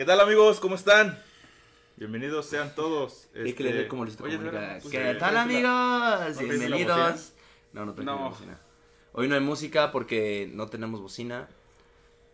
¿Qué tal amigos? ¿Cómo están? Bienvenidos sean todos. Que Este, como Luisito oye, Comunica. ¿verdad? Pues, ¿Qué eh, tal la- amigos? ¿no traes la Bienvenidos. No, no tengo No. bocina. Hoy no hay música porque no tenemos bocina.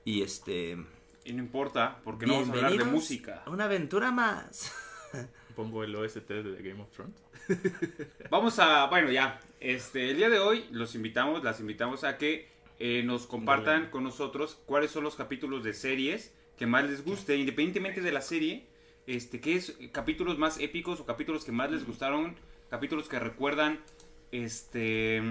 Y este... Y no importa, porque no vamos a hablar de bienvenidos música. a Una aventura más. Pongo el OST de Game of Thrones. Vamos a, bueno, ya, este, el día de hoy los invitamos, las invitamos a que eh, nos compartan con nosotros cuáles son los capítulos de series que más les guste, independientemente de la serie, este, qué es capítulos más épicos o capítulos que más les gustaron, capítulos que recuerdan, este,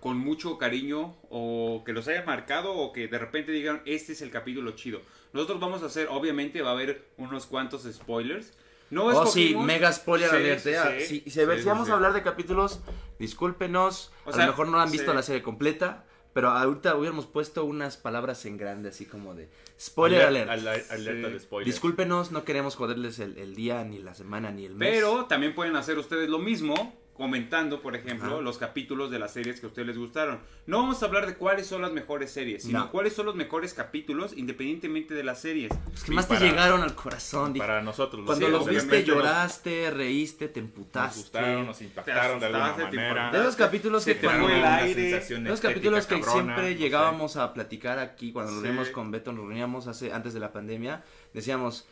con mucho cariño o que los hayan marcado o que de repente digan, este es el capítulo chido. Nosotros vamos a hacer, obviamente va a haber unos cuantos spoilers. No Oh, sí, mega spoiler Sí, alert. sí, ya. sí. Si, vamos sí. a hablar de capítulos, discúlpenos. O a sea, lo mejor no han visto sí. la serie completa. Pero ahorita hubiéramos puesto unas palabras en grande, así como de spoiler Aler- alert. aler- Alerta Sí. de spoilers. Discúlpenos, no queremos joderles el, el día, ni la semana, ni el mes. Pero también pueden hacer ustedes lo mismo comentando, por ejemplo, Ajá. los capítulos de las series que a ustedes les gustaron. No vamos a hablar de cuáles son las mejores series, sino No. cuáles son los mejores capítulos independientemente de las series. Los que Y más para- te llegaron al corazón. dije, Para nosotros. Cuando Sí, los viste, nos- lloraste, reíste, te Nos emputaste. gustaron, nos impactaron de alguna manera. De esos capítulos Se que te cuando... fue el aire. Los estética capítulos que cabrona, siempre no sé. llegábamos a platicar aquí cuando nos Sí. reuníamos con Beto, nos reuníamos hace, antes de la pandemia, decíamos,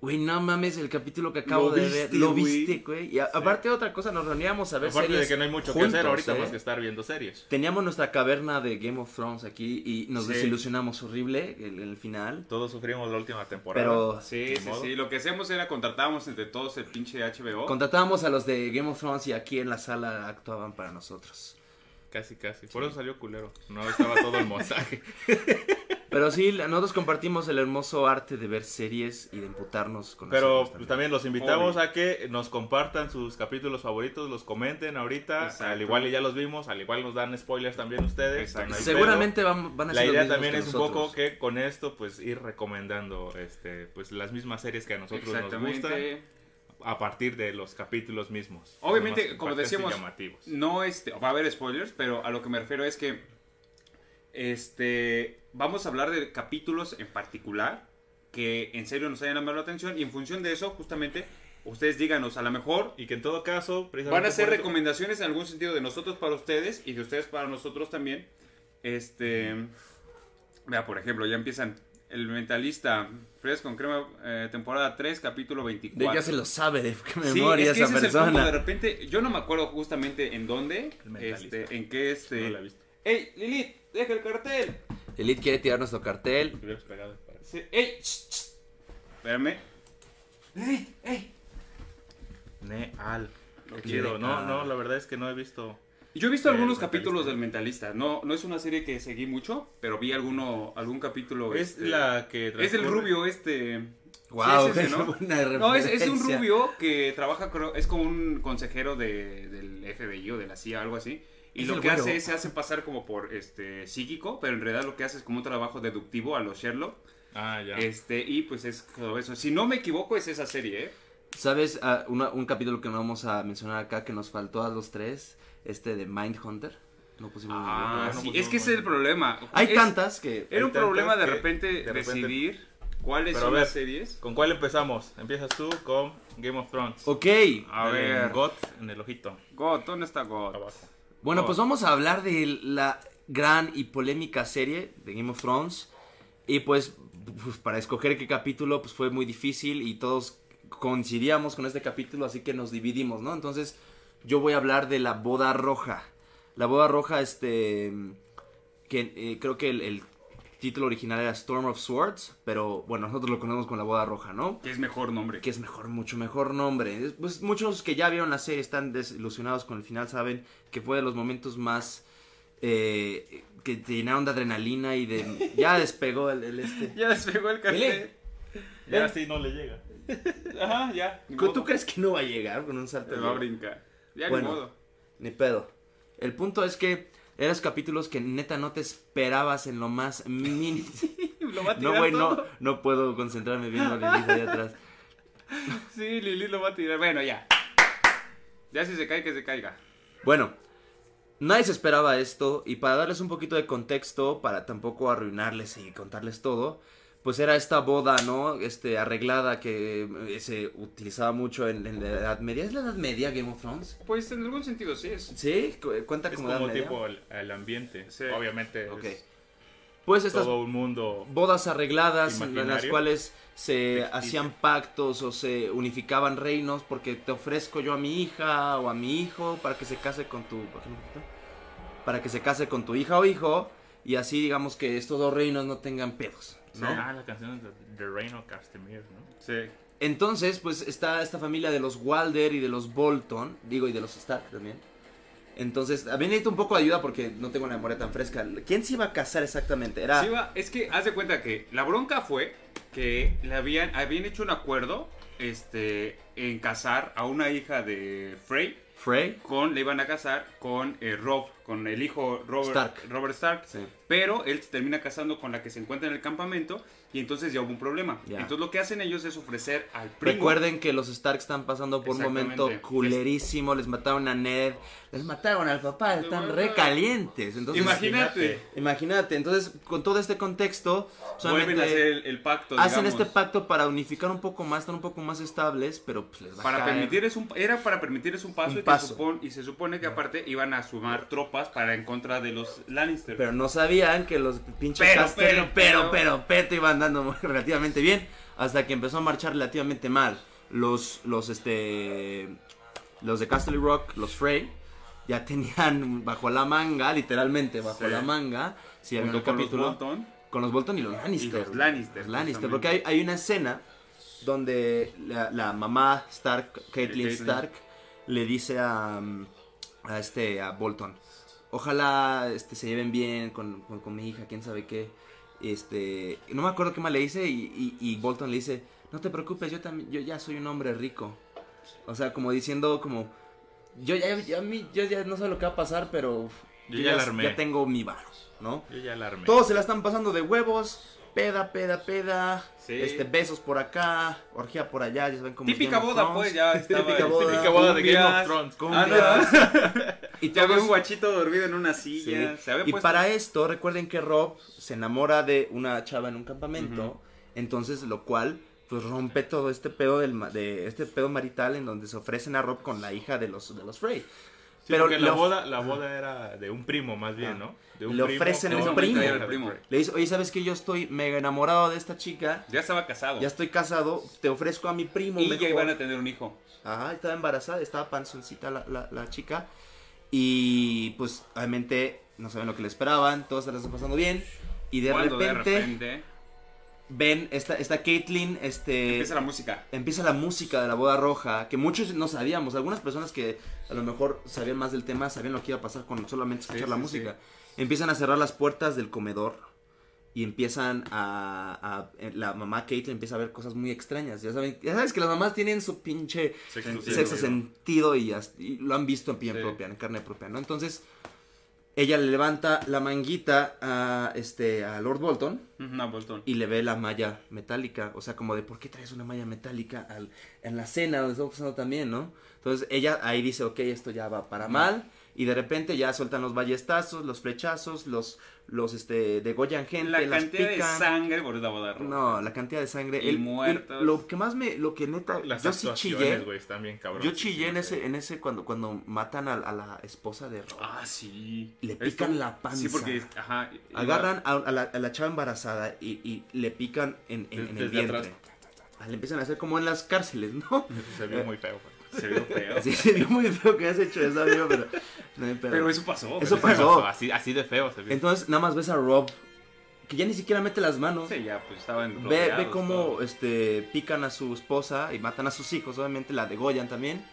güey, no mames, el capítulo que acabo de viste, ver, lo güey". viste, güey. Y a- aparte otra cosa, nos reuníamos a ver Aparte series de que no hay mucho que juntos, hacer ahorita ¿eh? más que estar viendo series. Teníamos nuestra caverna de Game of Thrones aquí y nos Sí. desilusionamos horrible en el final. Todos sufrimos la última temporada. Pero Sí, sí, modo. sí. Lo que hacíamos era contratábamos entre todos el pinche HBO. contratábamos a los de Game of Thrones y aquí en la sala actuaban para nosotros. Casi, casi. Por eso salió culero. No estaba todo el montaje. Pero sí, la- nosotros compartimos el hermoso arte de ver series y de imputarnos con Pero nosotros pues, también los invitamos Obvio. a que nos compartan sus capítulos favoritos, los comenten ahorita. Exacto. Al igual y ya los vimos, al igual nos dan spoilers también ustedes. Seguramente van, van a. La ser los idea también que es un poco que con esto pues ir recomendando este pues las mismas series que a nosotros nos gustan Exactamente. A partir de los capítulos mismos. Obviamente, como decíamos. No, este, va a haber spoilers, pero a lo que me refiero es que este vamos a hablar de capítulos en particular que en serio nos hayan llamado la atención y en función de eso, justamente, ustedes díganos, a lo mejor Y que en todo caso, van a ser recomendaciones en algún sentido de nosotros para ustedes y de ustedes para nosotros también. Este, vea, por ejemplo, ya empiezan el mentalista, Fresco con crema, eh, temporada 3, capítulo 24. De ya se lo sabe, de qué Sí, memoria es que esa ese es el punto, persona. de repente, yo no me acuerdo justamente en dónde, este, en qué, este... No la he visto. ¡Ey, Lilith! ¡Deja el cartel! Elite quiere tirar nuestro cartel. Pegado Sí, ¡Ey! sh, sh. Espérame. Lilith, ¡ey! Neal. Lo chido. No, no, la verdad es que no he visto. Yo he visto algunos Mentalista. capítulos del Mentalista. No, no es una serie que seguí mucho, pero vi alguno, algún capítulo. Es este, la que Es el rubio este... Wow, Sí, es ese, ¿no? No, es, es un rubio que trabaja, creo, es como un consejero de, del FBI o de la CIA, algo así. Y lo que güero. hace es se hace pasar como por este psíquico, pero en realidad lo que hace es como un trabajo deductivo a los Sherlock. Ah, ya. Este, y pues es todo eso. Si no me equivoco, es esa serie, ¿eh? ¿Sabes? Ah, una- un capítulo que no vamos a mencionar acá que nos faltó a los tres. Este de Mindhunter. No pusimos Ah, no, sí, es que ese es el problema. Hay Es- tantas que. Era un problema de repente, de repente- decidir cuáles Pero son ver, las series. ¿Con cuál empezamos? Empiezas tú con Game of Thrones. Ok. A ver. GOT en el ojito. God, ¿dónde está God? Abajo. Bueno, pues vamos a hablar de la gran y polémica serie de Game of Thrones. Y pues, pues, para escoger qué capítulo, pues fue muy difícil y todos coincidíamos con este capítulo, así que nos dividimos, ¿no? Entonces, yo voy a hablar de la boda roja. La boda roja, este, que eh, creo que el, el título original era Storm of Swords, pero bueno, nosotros lo conocemos con la boda roja, ¿no? Que es mejor nombre. que es mejor, mucho mejor nombre. Es- Pues muchos que ya vieron la serie están desilusionados con el final, saben que fue de los momentos más eh, que te llenaron de adrenalina y de... Ya despegó el, el este. Ya despegó el cartel. Ya así no le llega. Ajá, ya. ¿Tú modo. crees que no va a llegar con un salto? De- va a brincar. Ya Bueno. ni modo. Ni pedo. El punto es que eran capítulos que neta no te esperabas en lo más mínimo. Lo va a No, güey, no, no puedo concentrarme viendo a Lilith ahí atrás. Sí, Lili lo va a tirar. Bueno, ya. Ya si se cae, que se caiga. Bueno, nadie se esperaba esto y para darles un poquito de contexto, para tampoco arruinarles y contarles todo, pues era esta boda, ¿no? Este, arreglada que eh, se utilizaba mucho en, en la Edad Media. ¿Es la Edad Media Game of Thrones? Pues en algún sentido sí es. Sí, cu- cuenta Es como Edad como Media. tipo el, el ambiente. Sí. Obviamente Ok. es Pues estas todo un mundo bodas arregladas en las cuales se Ficticio. hacían pactos o se unificaban reinos porque te ofrezco yo a mi hija o a mi hijo para que se case con tu para que se case con tu hija o hijo y así digamos que estos dos reinos no tengan pedos, ¿no? Ah, la canción de The Reign of Castamere, ¿no? Sí. Entonces, pues está esta familia de los Walder y de los Bolton, digo, y de los Stark también. Entonces, a mí necesito un poco de ayuda porque no tengo una memoria tan fresca. ¿Quién se iba a casar exactamente? Era es que haz de cuenta que la bronca fue que le habían, habían hecho un acuerdo este, en casar a una hija de Frey Frey. con, le iban a casar con eh, Rob, con el hijo Robert Stark. Robert Stark. Sí. Pero él se termina casando con la que se encuentra en el campamento y entonces ya hubo un problema. Ya. Entonces lo que hacen ellos es ofrecer al primo. Recuerden que los Stark están pasando por un momento culerísimo. Les mataron a Ned, les mataron al papá, están re calientes. Entonces, Imagínate. imagínate. Entonces, con todo este contexto, Vuelven a hacer el, el pacto. hacen este pacto para unificar un poco más, estar un poco más estables, pero pues les va a Para caer. permitirles un, era para permitirles un paso, Un y, paso. supon- y se supone que aparte iban a sumar tropas para en contra de los Lannister. Pero no sabían que los pinches Pero, pero, pero, pero. pero, pero, iban dando relativamente bien. Hasta que empezó a marchar relativamente mal. Los, los, este, los de Castle Rock, los Frey, ya tenían bajo la manga, literalmente bajo Sí. la manga, si había un con los capítulo, Bolton. con los Bolton y los Lannister. Y los Lannister, Los Lannister, justamente. porque hay, hay una escena donde la, la mamá Stark, Caitlyn. Stark, le dice a, a este a Bolton, ojalá este se lleven bien con, con- con mi hija, quién sabe qué. Este, no me acuerdo qué más le dice y, y- y Bolton le dice, no te preocupes, yo también, yo ya soy un hombre rico. O sea, como diciendo como, yo ya, ya, a mí- yo ya no sé lo que va a pasar, pero Yo ya la armé. ya tengo mi varo, ¿no? Yo ya la armé. Todos se la están pasando de huevos, peda, peda, peda, Sí. este, besos por acá, orgía por allá, ya saben cómo Típica boda, Thrones. pues, ya estaba. Típica boda. Típica boda de Game of. Thrones. Ah, Y, no. Ya había todos- un guachito dormido en una sí. silla. Se había Y puesto- para esto, recuerden que Rob se enamora de una chava en un campamento, entonces lo cual pues rompe todo este pedo del ma- de este pedo marital en donde se ofrecen a Rob con la hija de los de los Frey. Sí, porque le la boda, la boda era de un primo más bien, Ah. ¿no? De un Le primo ofrecen un primo. Le dice, oye, ¿sabes que Yo estoy mega enamorado de esta chica, Ya estaba casado. ya estoy casado, te ofrezco a mi primo y mejor. ya iban a tener un hijo. Ajá, estaba embarazada, estaba panzoncita la, la, la chica. Y pues obviamente no saben lo que le esperaban, todos se la están pasando bien. Y de Cuando repente, de repente ven esta, esta Caitlyn, este... empieza la música. empieza la música de la boda roja, que muchos no sabíamos. Algunas personas que a lo mejor sabían más del tema, sabían lo que iba a pasar con solamente escuchar Sí, la sí, música. Empiezan a cerrar las puertas del comedor y empiezan a, a- eh, La mamá Caitlyn empieza a ver cosas muy extrañas. Ya, saben, ya sabes que las mamás tienen su pinche Sexto Sí, sexto sentido. sentido y, y lo han visto en piel propia, en carne propia, ¿no? Entonces, ella le levanta la manguita a, este, a Lord Bolton y le ve la malla metálica. O sea, como de, ¿por qué traes una malla metálica al- en la cena donde estamos pasando también, no? Entonces, ella ahí dice, ok, esto ya va para mal. Y de repente ya sueltan los ballestazos, los flechazos, los, los, este, degollan gente, La las cantidad de pican. sangre por esa boda roja. No, la cantidad de sangre. Y El- muertos. el- lo que más me, lo que neta, Las yo sí chillé. güey, están bien cabrón. Yo chillé en ese, en ese cuando, cuando matan a, a la esposa de Rob. Ah, sí. Le Esto- pican la panza. Sí, porque, ajá. Agarran a, a la, a la chava embarazada y, y le pican en, en- en el Desde vientre. atrás. Ah, Le empiezan a hacer como en las cárceles, ¿no? Se vio muy feo, güey. Se vio feo. Sí, se vio muy feo que has hecho eso, amigo, pero... no hay pedo. Pero eso pasó. Eso pasó. Así, así de feo se vio. Entonces nada más ves a Rob, que ya ni siquiera mete las manos. Sí, ya, pues estaban Ve, ve cómo todo. este, pican a su esposa y matan a sus hijos, obviamente la degollan también.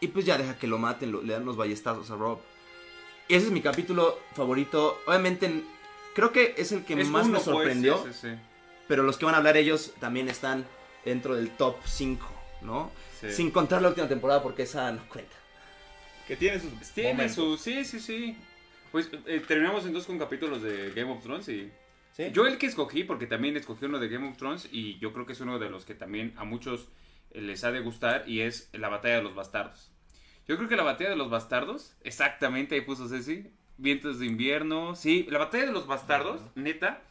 Y pues ya deja que lo maten, lo- le dan los ballestazos a Rob. Y ese es mi capítulo favorito. Obviamente, creo que es el que Es más uno, me pues, sorprendió. sí, sí, sí. Pero los que van a hablar ellos también están dentro del top 5, ¿no? Sí. Sin contar la última temporada porque esa no cuenta. Que tiene sus Tiene su. Sí, sí, sí. Pues eh, terminamos entonces con capítulos de Game of Thrones y. ¿Sí? Yo el que escogí, porque también escogí uno de Game of Thrones y yo creo que es uno de los que también a muchos eh, les ha de gustar y es la batalla de los bastardos. Yo creo que la batalla de los bastardos, exactamente ahí puso Ceci, vientos de invierno, sí, la batalla de los bastardos, neta,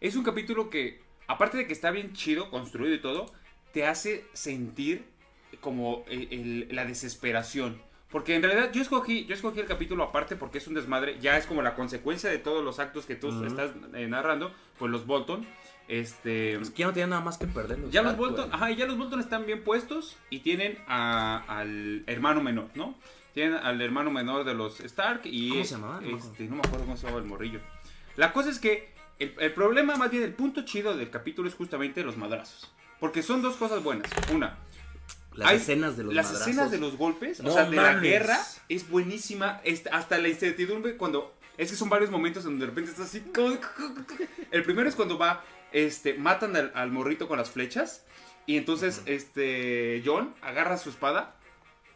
es un capítulo que aparte de que está bien chido, construido y todo, te hace sentir como el- el- la desesperación. Porque en realidad yo escogí, yo escogí el capítulo aparte porque es un desmadre, ya es como la consecuencia de todos los actos que tú Ujú. estás eh, narrando, pues los Bolton, este... Es que ya no tienen nada más que perder. los Ya los Bolton, ajá, y ya los Bolton están bien puestos y tienen a- al hermano menor, ¿no? Tienen al hermano menor de los Stark y... ¿Cómo se llamaba? No me Este, no me acuerdo cómo se llamaba el morrillo. La cosa es que el, el problema, más bien el punto chido del capítulo es justamente los madrazos. Porque son dos cosas buenas. Una, Las hay- escenas de los las madrazos. escenas de los golpes, No o sea, de la guerra, es buenísima. Este, hasta la incertidumbre cuando... Es que son varios momentos en donde de repente estás así... El primero es cuando va... Este, matan al, al morrito con las flechas. Y entonces, este... John agarra su espada,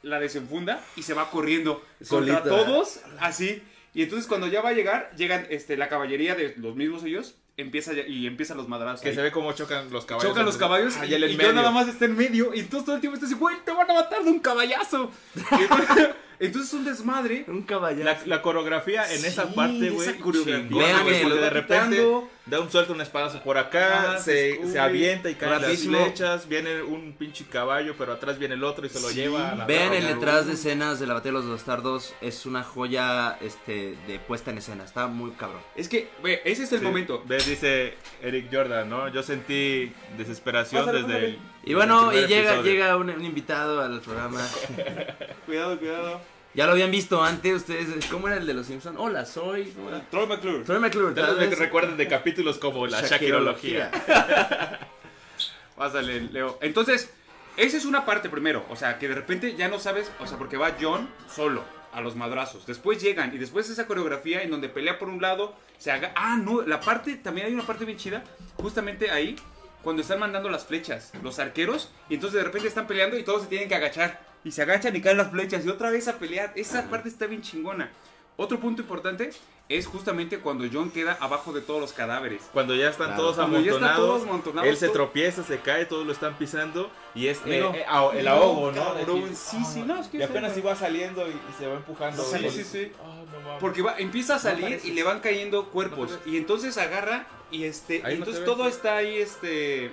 la desenfunda y se va corriendo contra todos, así. Y entonces cuando ya va a llegar, llegan este, la caballería de los mismos ellos, empieza ya- y empiezan los madrazos. Que ahí. se ve cómo chocan los caballos. Chocan los caballos Ah, y, y y medio. yo nada más está en medio. Y entonces todo el tiempo está así, güey, te van a matar de un caballazo. Entonces, entonces es un desmadre. Un caballero. La, la coreografía en esa Sí, parte, güey. esa Vean güey, porque de repente quitando. Da un suelto, un espadazo por acá, Ah, se se, avienta y caen las flechas, viene un pinche caballo, pero atrás viene el otro y se lo Sí. lleva a la Vean el detrás de escenas de la batalla de los bastardos. Es una joya este, de puesta en escena. Está muy cabrón. Es que, güey, ese es el Sí. momento. Ve, dice Eric Jordan, ¿no? Yo sentí desesperación Pásale, desde pásale. el. Y bueno, y llega, episodio. llega un, un invitado al programa. Cuidado, cuidado. Ya lo habían visto antes ustedes. ¿Cómo era el de los Simpsons? Hola, soy. Troy McClure. Troy McClure. Tal tal vez vez. recuerden de capítulos como la Shakirología. Pásale, Leo. Entonces, esa es una parte primero. O sea, que de repente ya no sabes. O sea, porque va John solo a los madrazos. Después llegan y después esa coreografía en donde pelea por un lado, se haga. Ah, no, la parte. También hay una parte bien chida. Justamente ahí, cuando están mandando las flechas, los arqueros. Y entonces de repente están peleando y todos se tienen que agachar. Y se agachan y caen las flechas. Y otra vez a pelear. Esa parte está bien chingona. Otro punto importante es justamente cuando John queda abajo de todos los cadáveres. Cuando ya están Claro. todos Cuando ya están amontonados, todos amontonados, él se tropieza, se cae, todos lo están pisando y es eh, eh, ah, el ahogo, ¿no? cabrón, sí, sí, no, es que y apenas iba saliendo y, y se va empujando. Sí, sí, sí. Ah, no. Porque va, empieza a salir y le van cayendo cuerpos. No y entonces agarra y este. Ahí y no entonces ves. todo está ahí, este.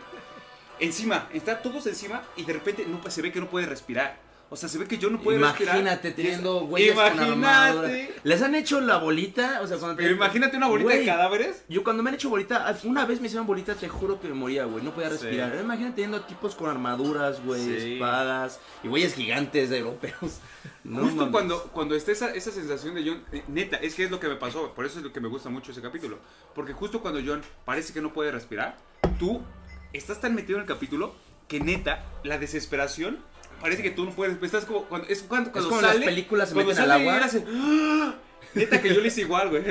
Encima. Está todos encima y de repente no, se ve que no puede respirar. O sea, se ve que yo no puedo respirar. Imagínate teniendo güeyes con armadura. Imagínate. ¿Les han hecho la bolita? O sea, cuando te- Pero imagínate una bolita de cadáveres. Yo cuando me han hecho bolita, una vez me hicieron bolita, te juro que me moría, güey. No podía Sí. respirar. Ahora Imagínate teniendo tipos con armaduras, güey, Sí. espadas y güeyes gigantes de europeos. No Justo mames. cuando, cuando está esa, esa sensación de John, eh, neta, es que es lo que me pasó, por eso es lo que me gusta mucho ese capítulo. Porque justo cuando John parece que no puede respirar, tú estás tan metido en el capítulo que neta, la desesperación, parece que tú no puedes, estás como, cuando, es cuando, cuando como en las sale, películas se cuando meten al sale y agua. hace, ¡Ah! Neta que yo le hice igual, güey.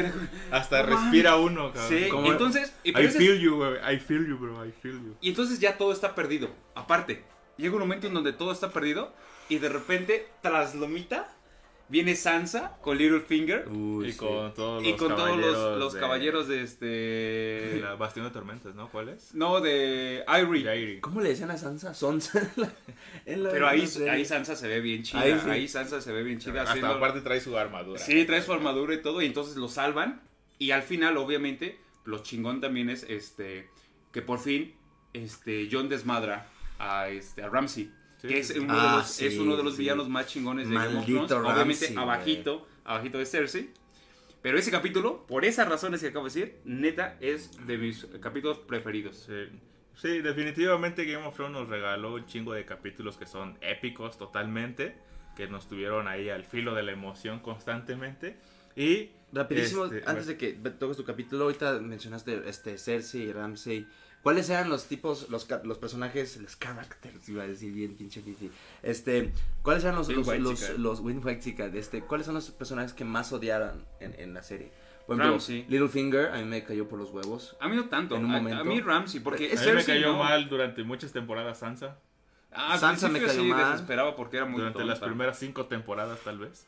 Hasta respira uno, cabrón. Sí, Como- entonces, y, I feel you, güey. I feel you, bro. I feel you. y entonces ya todo está perdido. Aparte, llega un momento en donde todo está perdido y de repente, tras Lomita, viene Sansa con Littlefinger. Uy, y sí. con todos Y los con todos caballeros. los, los de- caballeros de de este. la Bastión de Tormentas, ¿no? ¿Cuál es? No, de Irie. ¿Cómo le decían a Sansa? En la- la- Pero ahí, no sé. ahí Sansa se ve bien chida. Ahí. Sansa se ve bien chida. Hasta haciendo- aparte trae su armadura. Sí, trae su armadura y todo. Y entonces lo salvan. Y al final, obviamente, lo chingón también es este. Que por fin, este. John desmadra a este. a Ramsey. Sí, que es de Ah, los, sí, es uno de los sí. villanos más chingones de Game of Thrones. Obviamente, abajito, abajito de Cersei. Pero ese capítulo, por esas razones que acabo de decir, neta, es de mis capítulos preferidos. Sí. Sí, definitivamente Game of Thrones nos regaló un chingo de capítulos que son épicos totalmente, que nos tuvieron ahí al filo de la emoción constantemente. Y Rapidísimo, Este, antes de que toques tu capítulo, ahorita mencionaste este Cersei y Ramsey. ¿Cuáles eran los tipos, los, los personajes, los characters, iba a decir bien pinche fifi? Este, ¿cuáles eran los, los, white los, los de este, cuáles son los personajes que más odiaron en, en la serie? Por ejemplo, Ramsay. Littlefinger, a mí me cayó por los huevos. A mí no tanto. En un a- momento. A, mí Ramsey, porque Es a mí me cayó no. mal durante muchas temporadas Sansa. Ah, Sansa me cayó sí mal. desesperaba porque era muy Durante las tonta. primeras cinco temporadas tal vez.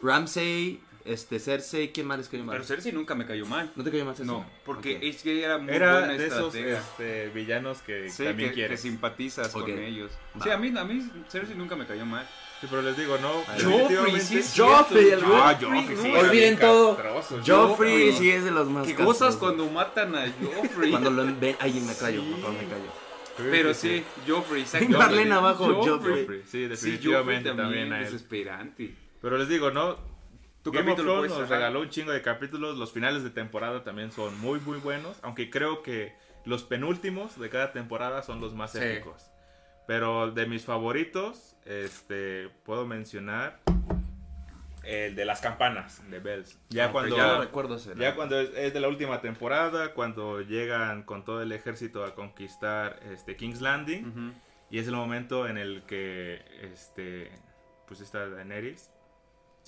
Ramsey, este, Cersei, ¿quién más les cayó mal? Pero Cersei nunca me cayó mal. ¿No te cayó mal Cersei? No, porque Ok. es que era muy Era buena de esos este, villanos que Sí, también que, que quieres. simpatizas Ok. con ellos. Va. Sí, a mí, a mí Cersei nunca me cayó mal. Sí, pero les digo, no. Joffrey, sí es Joffrey, el Ah, Joffrey, sí, Olviden todo. Joffrey Joffrey. sí es de los más Que gozas castrosos. cuando matan a Joffrey. Cuando lo ven, ay, me callo, Sí. por favor, me callo. Pero sí, Joffrey, Marlene abajo, Joffrey. Sí, Sí, definitivamente Joffrey también a él. desesperante. Pero les digo, ¿no? Tu Game of Thrones nos regaló un chingo de capítulos. Los finales de temporada también son muy, muy buenos. Aunque creo que los penúltimos de cada temporada son los más Sí. épicos. Pero de mis favoritos, este, puedo mencionar el de las campanas, de Bells. Ya cuando, ya ya, recuerdo ese. cuando es, es de la última temporada, cuando llegan con todo el ejército a conquistar este King's Landing. Ujú. Y es el momento en el que este pues esta Daenerys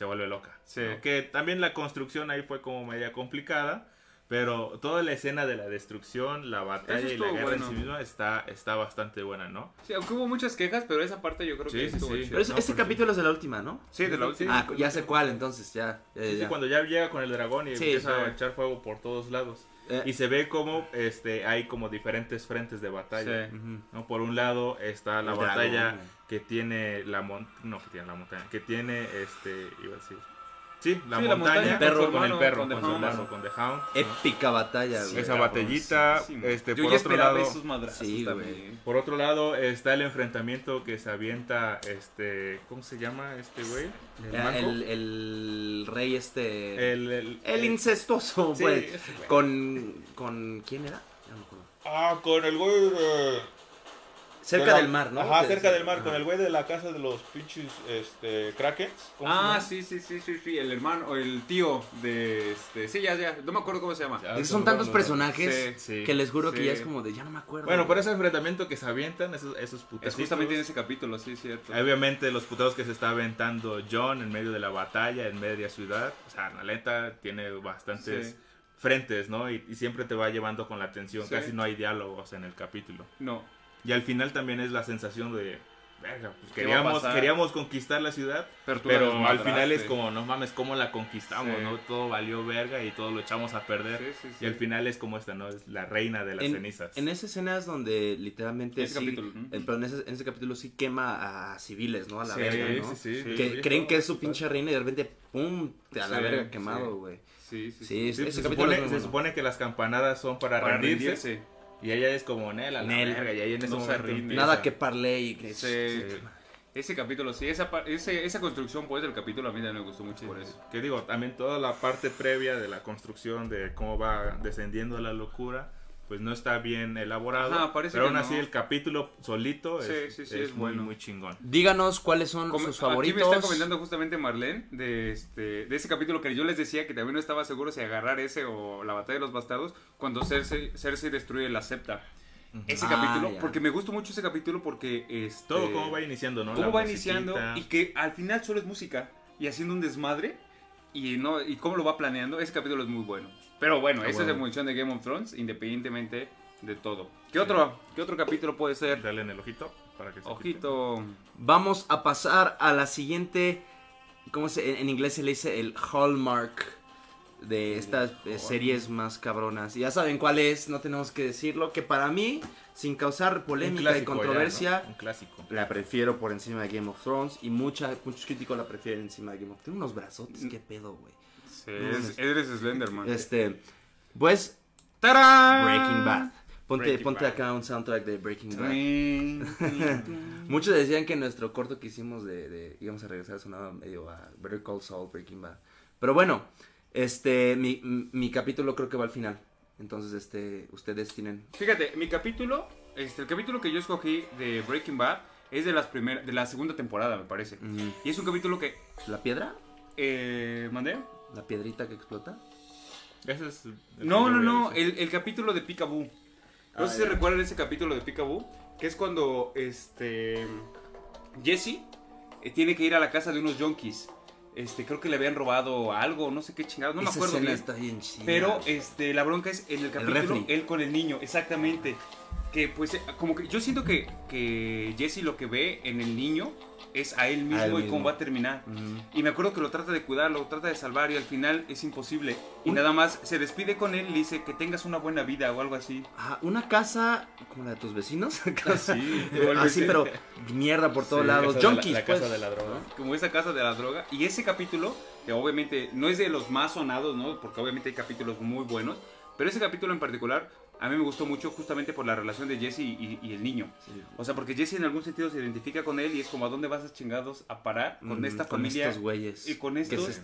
se vuelve loca. Sí. ¿no? Que también la construcción ahí fue como media complicada, pero toda la escena de la destrucción, la batalla y la guerra bueno. en sí misma está, está bastante buena, ¿no? Sí, aunque hubo muchas quejas, pero esa parte yo creo Sí, que sí, estuvo sí. Pero ese- No, este capítulo es de la última, ¿no? Sí, de la última. Ah, ya sé cuál, entonces, ya. ya, Sí, sí, ya. cuando ya llega con el dragón y Sí, empieza sí. a echar fuego por todos lados. Eh, Y se ve como este hay como diferentes frentes de batalla. Sí. ¿no? Por un lado está la El batalla dragón. que tiene la montaña, no que tiene la montaña, que tiene este, iba a decir, sí, la Sí, la montaña, montaña con el perro, con con, The su hermano, con The Hound, ¿no? Épica batalla, Sí, güey. Esa batallita, sí, este, Yo por ya otro lado- esos madrazos Sí, también. Por otro lado está el enfrentamiento que se avienta, este, ¿cómo se llama este güey? El, el rey este... el, el- incestuoso, pues. güey. Con, con... ¿Quién era? Ya no me acuerdo. Ah, con el güey de- Cerca de la- del mar, ¿no? Ajá, cerca del mar, ajá. con el güey de la casa de los pinches este, krakens. ¿Cómo se Ah, sí, sí, sí, sí, sí, el hermano, o el tío de este, sí, ya, ya, no me acuerdo cómo se llama. Ya, Es son tantos personajes Sí. que les juro que ya es como de ya no me acuerdo. Bueno, por ese enfrentamiento que se avientan, esos, esos Es putacitos. justamente en ese capítulo, sí, cierto. Obviamente los putados que se está aventando John en medio de la batalla, en media ciudad. O sea, la neta tiene bastantes Sí. frentes, ¿no? Y, y siempre te va llevando con la atención. Sí. Casi no hay diálogos en el capítulo. No, Y al final también es la sensación de... Verga, pues ¿Qué va a queríamos, queríamos conquistar la ciudad, pero, al final es como, no mames, ¿cómo la conquistamos, Sí. no? Todo valió verga y todo lo echamos a perder. Sí, sí, sí. Y al final es como esta, ¿no? Es la reina de las en, cenizas. en esas escenas donde literalmente Ese sí, capítulo, en ese, en ese capítulo sí quema a civiles, ¿no? A la Sí, verga, ¿no? sí, sí, sí. Que creen que es su pinche reina y de repente ¡pum! Te a la Sí, verga quemado, güey. Sí, sí, Sí, ese se, supone que las campanadas son para, Para rendirse, rendirse. Y ella es como Nel a la Nel. verga. Y ahí en ese No momento empieza- Nada que parley y que... Sí. Ese capítulo, sí, esa, ese, esa construcción pues del capítulo a mí también me gustó mucho por eso. Que digo, también toda la parte previa de la construcción de cómo va descendiendo la locura, pues no está bien elaborado. Ajá, parece pero que aún así no. el capítulo solito Sí, es, sí, sí, es es muy, bueno. muy chingón. Díganos cuáles son Com- sus Aquí favoritos. me está comentando justamente Marlene de, este, de ese capítulo que yo les decía que también no estaba seguro si agarrar ese o la batalla de los bastardos cuando Cersei, Cersei destruye la septa. Ese Ah, capítulo, ya. porque me gustó mucho ese capítulo porque este, Todo cómo va iniciando, ¿no? cómo La va musiquita. iniciando y que al final solo es música y haciendo un desmadre y no y cómo lo va planeando, ese capítulo es muy bueno. Pero bueno, Ah, esa es la bueno. emoción de Game of Thrones independientemente de todo. ¿Qué otro qué otro capítulo puede ser? Dale en el ojito para que se Ojito. Vamos a pasar a la siguiente. ¿Cómo se, en, en inglés se le dice el hallmark de estas eh, series más cabronas? Y ya saben cuál es, no tenemos que decirlo. Que para mí, sin causar polémica y ya, controversia, ¿no? Un clásico. la prefiero por encima de Game of Thrones. Y mucha, muchos críticos la prefieren encima de Game of Thrones. Tiene unos brazotes, qué pedo, güey. Sí, eres, eres Slenderman. Este, pues, ¡Tarán! Breaking Bad. Ponte, Breaking ponte Bad. acá un soundtrack de Breaking Bad. Muchos decían que nuestro corto que hicimos de, de íbamos a regresar sonaba medio a Better Call Saul, Breaking Bad. Pero bueno, este, mi, mi capítulo creo que va al final. Entonces, este, ustedes tienen... Fíjate, mi capítulo, este, el capítulo que yo escogí de Breaking Bad es de las primeras, de la segunda temporada, me parece. Y es un capítulo que, ¿La piedra? eh, ¿mandé? ¿La piedrita que explota? Ese es No, no, no, el, el capítulo de Peekaboo. No Ah, sé si ya. recuerdan ese capítulo de Peekaboo, que es cuando, este, Jesse eh, tiene que ir a la casa de unos junkies. Este, creo que le habían robado algo, no sé qué chingados, no me Esa acuerdo escena bien. está bien chida. Pero este, la bronca es en el capítulo, él con el niño, exactamente. Que pues eh, como que yo siento que, que Jesse lo que ve en el niño es a él mismo, A él y mismo. cómo va a terminar. Y me acuerdo que lo trata de cuidar, lo trata de salvar y al final es imposible. Y nada más se despide con él y le dice que tengas una buena vida o algo así. Ah, una casa como la de tus vecinos. Sí, Así, pero mierda por todos Sí, lados. casa la- Junkies, la casa pues. de la droga. como esa casa de la droga. Y ese capítulo, que obviamente no es de los más sonados, ¿no? Porque obviamente hay capítulos muy buenos. Pero ese capítulo en particular a mí me gustó mucho justamente por la relación de Jesse y, y el niño. Sí. O sea, porque Jesse en algún sentido se identifica con él y es como a dónde vas a chingados a parar con Mm, esta con familia. estos güeyes. y con que estos- se,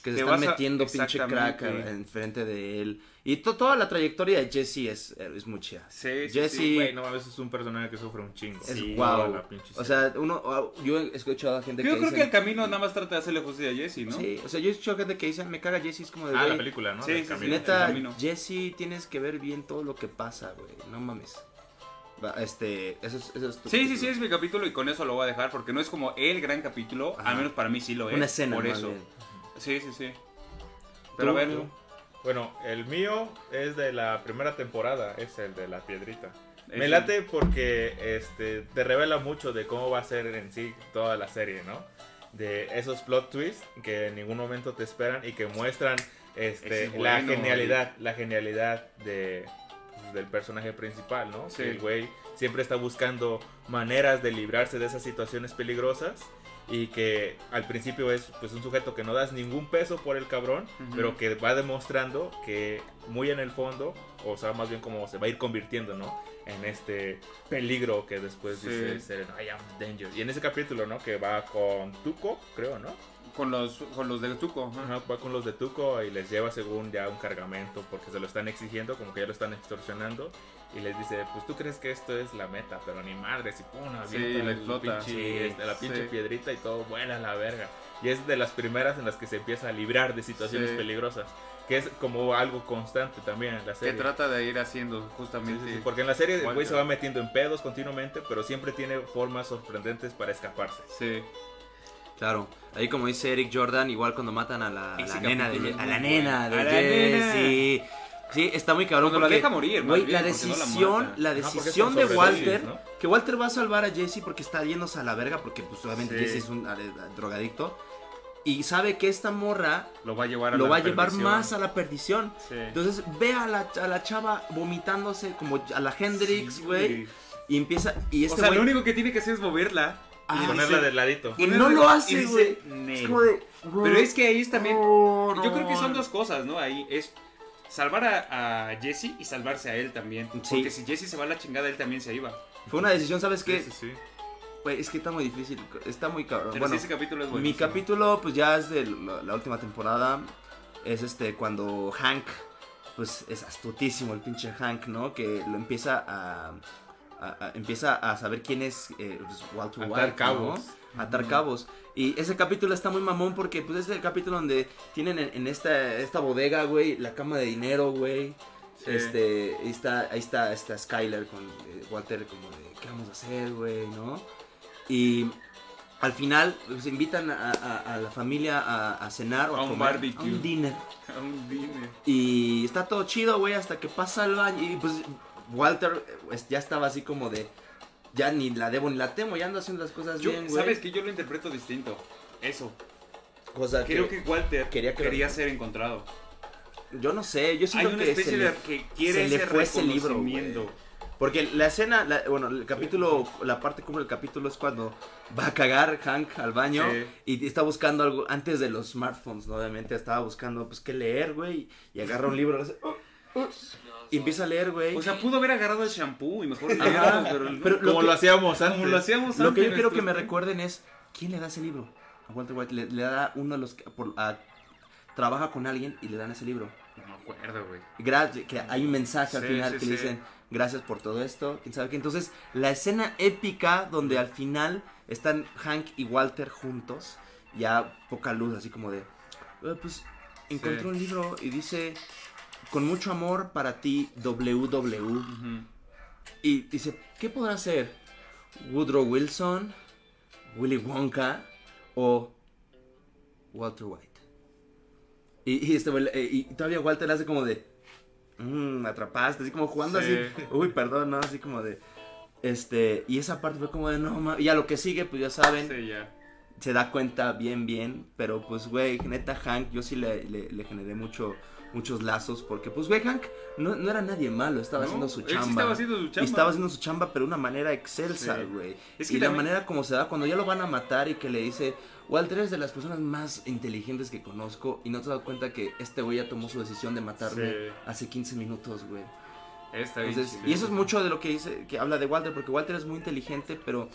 que se están vas a- metiendo pinche crack enfrente de él. Y to- toda la trayectoria de Jesse es, es muy chida. Sí, sí, Jesse- sí. Güey, no mames, es un personaje que sufre un chingo. Es Sí, wow. la O sea, uno, yo he escuchado a gente Yo que creo que dicen- el camino nada más trata de hacerle justicia a Jesse, ¿no? Sí, o sea, yo he escuchado gente que dice, me caga Jesse, es como de, Ah, la película, ¿no? Sí, sí, sí. camino. Neta, El. Jesse, tienes que ver bien todo lo que pasa, güey. No mames. Este, eso es, eso es tu Sí, sí, capítulo. sí, es mi capítulo y con eso lo voy a dejar porque no es como el gran capítulo, Ajá. al menos para mí sí lo es. Una escena, Por eso. bien. Sí, sí, sí. Pero a ver, tú. Bueno, el mío es de la primera temporada, es el de la piedrita. Me late porque este, te revela mucho de cómo va a ser en sí toda la serie, ¿no? De esos plot twists que en ningún momento te esperan y que muestran este, es la bueno, genialidad, la genialidad de, pues, del personaje principal, ¿no? Sí. Que el güey siempre está buscando maneras de librarse de esas situaciones peligrosas y que al principio es pues un sujeto que no das ningún peso por el cabrón, Ujú. pero que va demostrando que muy en el fondo, o sea, más bien como se va a ir convirtiendo, ¿no? En este peligro que después Sí. dice ser I am danger. Y en ese capítulo, ¿no? Que va con Tuco, creo, ¿no? con los, con los de Tuco. Ajá, va con los de Tuco y les lleva según ya un cargamento porque se lo están exigiendo, como que ya lo están extorsionando. Y les dice, pues tú crees que esto es la meta, pero ni madre, si pum, Sí, le explota. pinche- Sí, este, la pinche sí. piedrita y todo vuela a la verga. Y es de las primeras en las que se empieza a librar de situaciones Sí. peligrosas, que es como algo constante también en la Que serie. trata de ir haciendo justamente. sí, sí, porque en la serie el güey se va metiendo en pedos continuamente, pero siempre tiene formas sorprendentes para escaparse. Sí. Claro, ahí como dice Eric Jordan, igual cuando matan a la, a la nena de a la nena de A la nena. Sí, está muy cabrón Cuando la porque deja morir, güey, la porque no la decisión, la decisión de Walter, ¿no? que Walter va a salvar a Jesse porque está yéndose a la verga porque pues obviamente Sí. Jesse es un eh, drogadicto y sabe que esta morra Lo va a llevar a lo la va a llevar más a la perdición. Sí. Entonces ve a la, a la chava vomitándose como a la Hendrix, Sí, güey, y empieza y O este sea, güey lo único que tiene que hacer es moverla. Ah, Y ponerla de ladito. y no lo hace, güey. Pero es que ahí es también. Yo creo que son dos cosas, ¿no? Ahí es salvar a, a Jesse y salvarse a él también. Sí. Porque si Jesse se va a la chingada, él también se iba. Fue una decisión, ¿sabes qué? Sí, sí. Güey, es que está muy difícil, está muy cabrón. Pero bueno, sí, ese capítulo es mi capítulo, pues ya es de la, la última temporada. Es este, cuando Hank, pues es astutísimo el pinche Hank, ¿no? Que lo empieza a. a- a- empieza a saber quién es eh, pues, Walter White. ¿no? Atar cabos. Y ese capítulo está muy mamón porque, pues, es el capítulo donde tienen en, en esta, esta bodega, güey, la cama de dinero, güey. Sí. Este, ahí está, ahí está, está Skyler con eh, Walter como de, ¿qué vamos a hacer, güey, no? Y al final, pues, invitan a, a- a la familia a, a cenar o a, A un comer, barbecue. a un dinner. A un dinner. Y está todo chido, güey, hasta que pasa el baño. Y pues Walter eh, pues, ya estaba así como de, ya ni la debo ni la temo, ya ando haciendo las cosas Yo, bien, güey. ¿Sabes que Yo lo interpreto distinto. Eso. Cosa Creo que, que Walter quería quería, que- ser encontrado. yo no sé, yo Hay siento una que especie se de le- que quiere se le fue ese libro, güey. Porque la escena, la- bueno, el capítulo, la parte como el capítulo es cuando va a cagar Hank al baño Sí. y está buscando algo antes de los smartphones, ¿no? obviamente estaba buscando pues qué leer, güey, y agarra un libro hace, "Oh, oh", y empieza a leer, güey. O sea, pudo haber agarrado el shampoo y mejor pero, no. pero lo Como que- lo hacíamos antes. como lo hacíamos Lo que yo antes, quiero que me recuerden es quién le da ese libro a Walter White, le, le da uno de los que por- a- trabaja con alguien y le dan ese libro. No me acuerdo, güey. Gra- que hay un mensaje al Sí, final sí, que le sí. dicen gracias por todo esto, quién sabe qué. Entonces, la escena épica donde al final están Hank y Walter juntos, ya poca luz, así como de, "Eh, pues encontré Sí. un libro y dice, con mucho amor para ti, WW. Y dice, ¿qué podrá ser? Woodrow Wilson, Willy Wonka o Walter White. Y, y este, eh, y todavía Walter hace como de... mmm, atrapaste, así como jugando Sí. así, uy, perdón, ¿no? Así como de, este, y esa parte fue como de, no, ma-". y a lo que sigue, pues ya saben, Sí, ya. se da cuenta bien, bien, pero pues, güey, neta, Hank, yo sí le, le, le generé mucho, muchos lazos, porque, pues, güey, Hank no, no era nadie malo, estaba No, haciendo su sí chamba. estaba haciendo su Y chamba. estaba haciendo su chamba, pero de una manera excelsa, Sí. güey. Es y la manera como se da cuando ya lo van a matar y que le dice, Walter es de las personas más inteligentes que conozco y no te has dado cuenta que este güey ya tomó su decisión de matarme Sí. hace 15 minutos, güey. Está bien Entonces, chido. y eso es mucho de lo que dice, que habla de Walter, porque Walter es muy inteligente, pero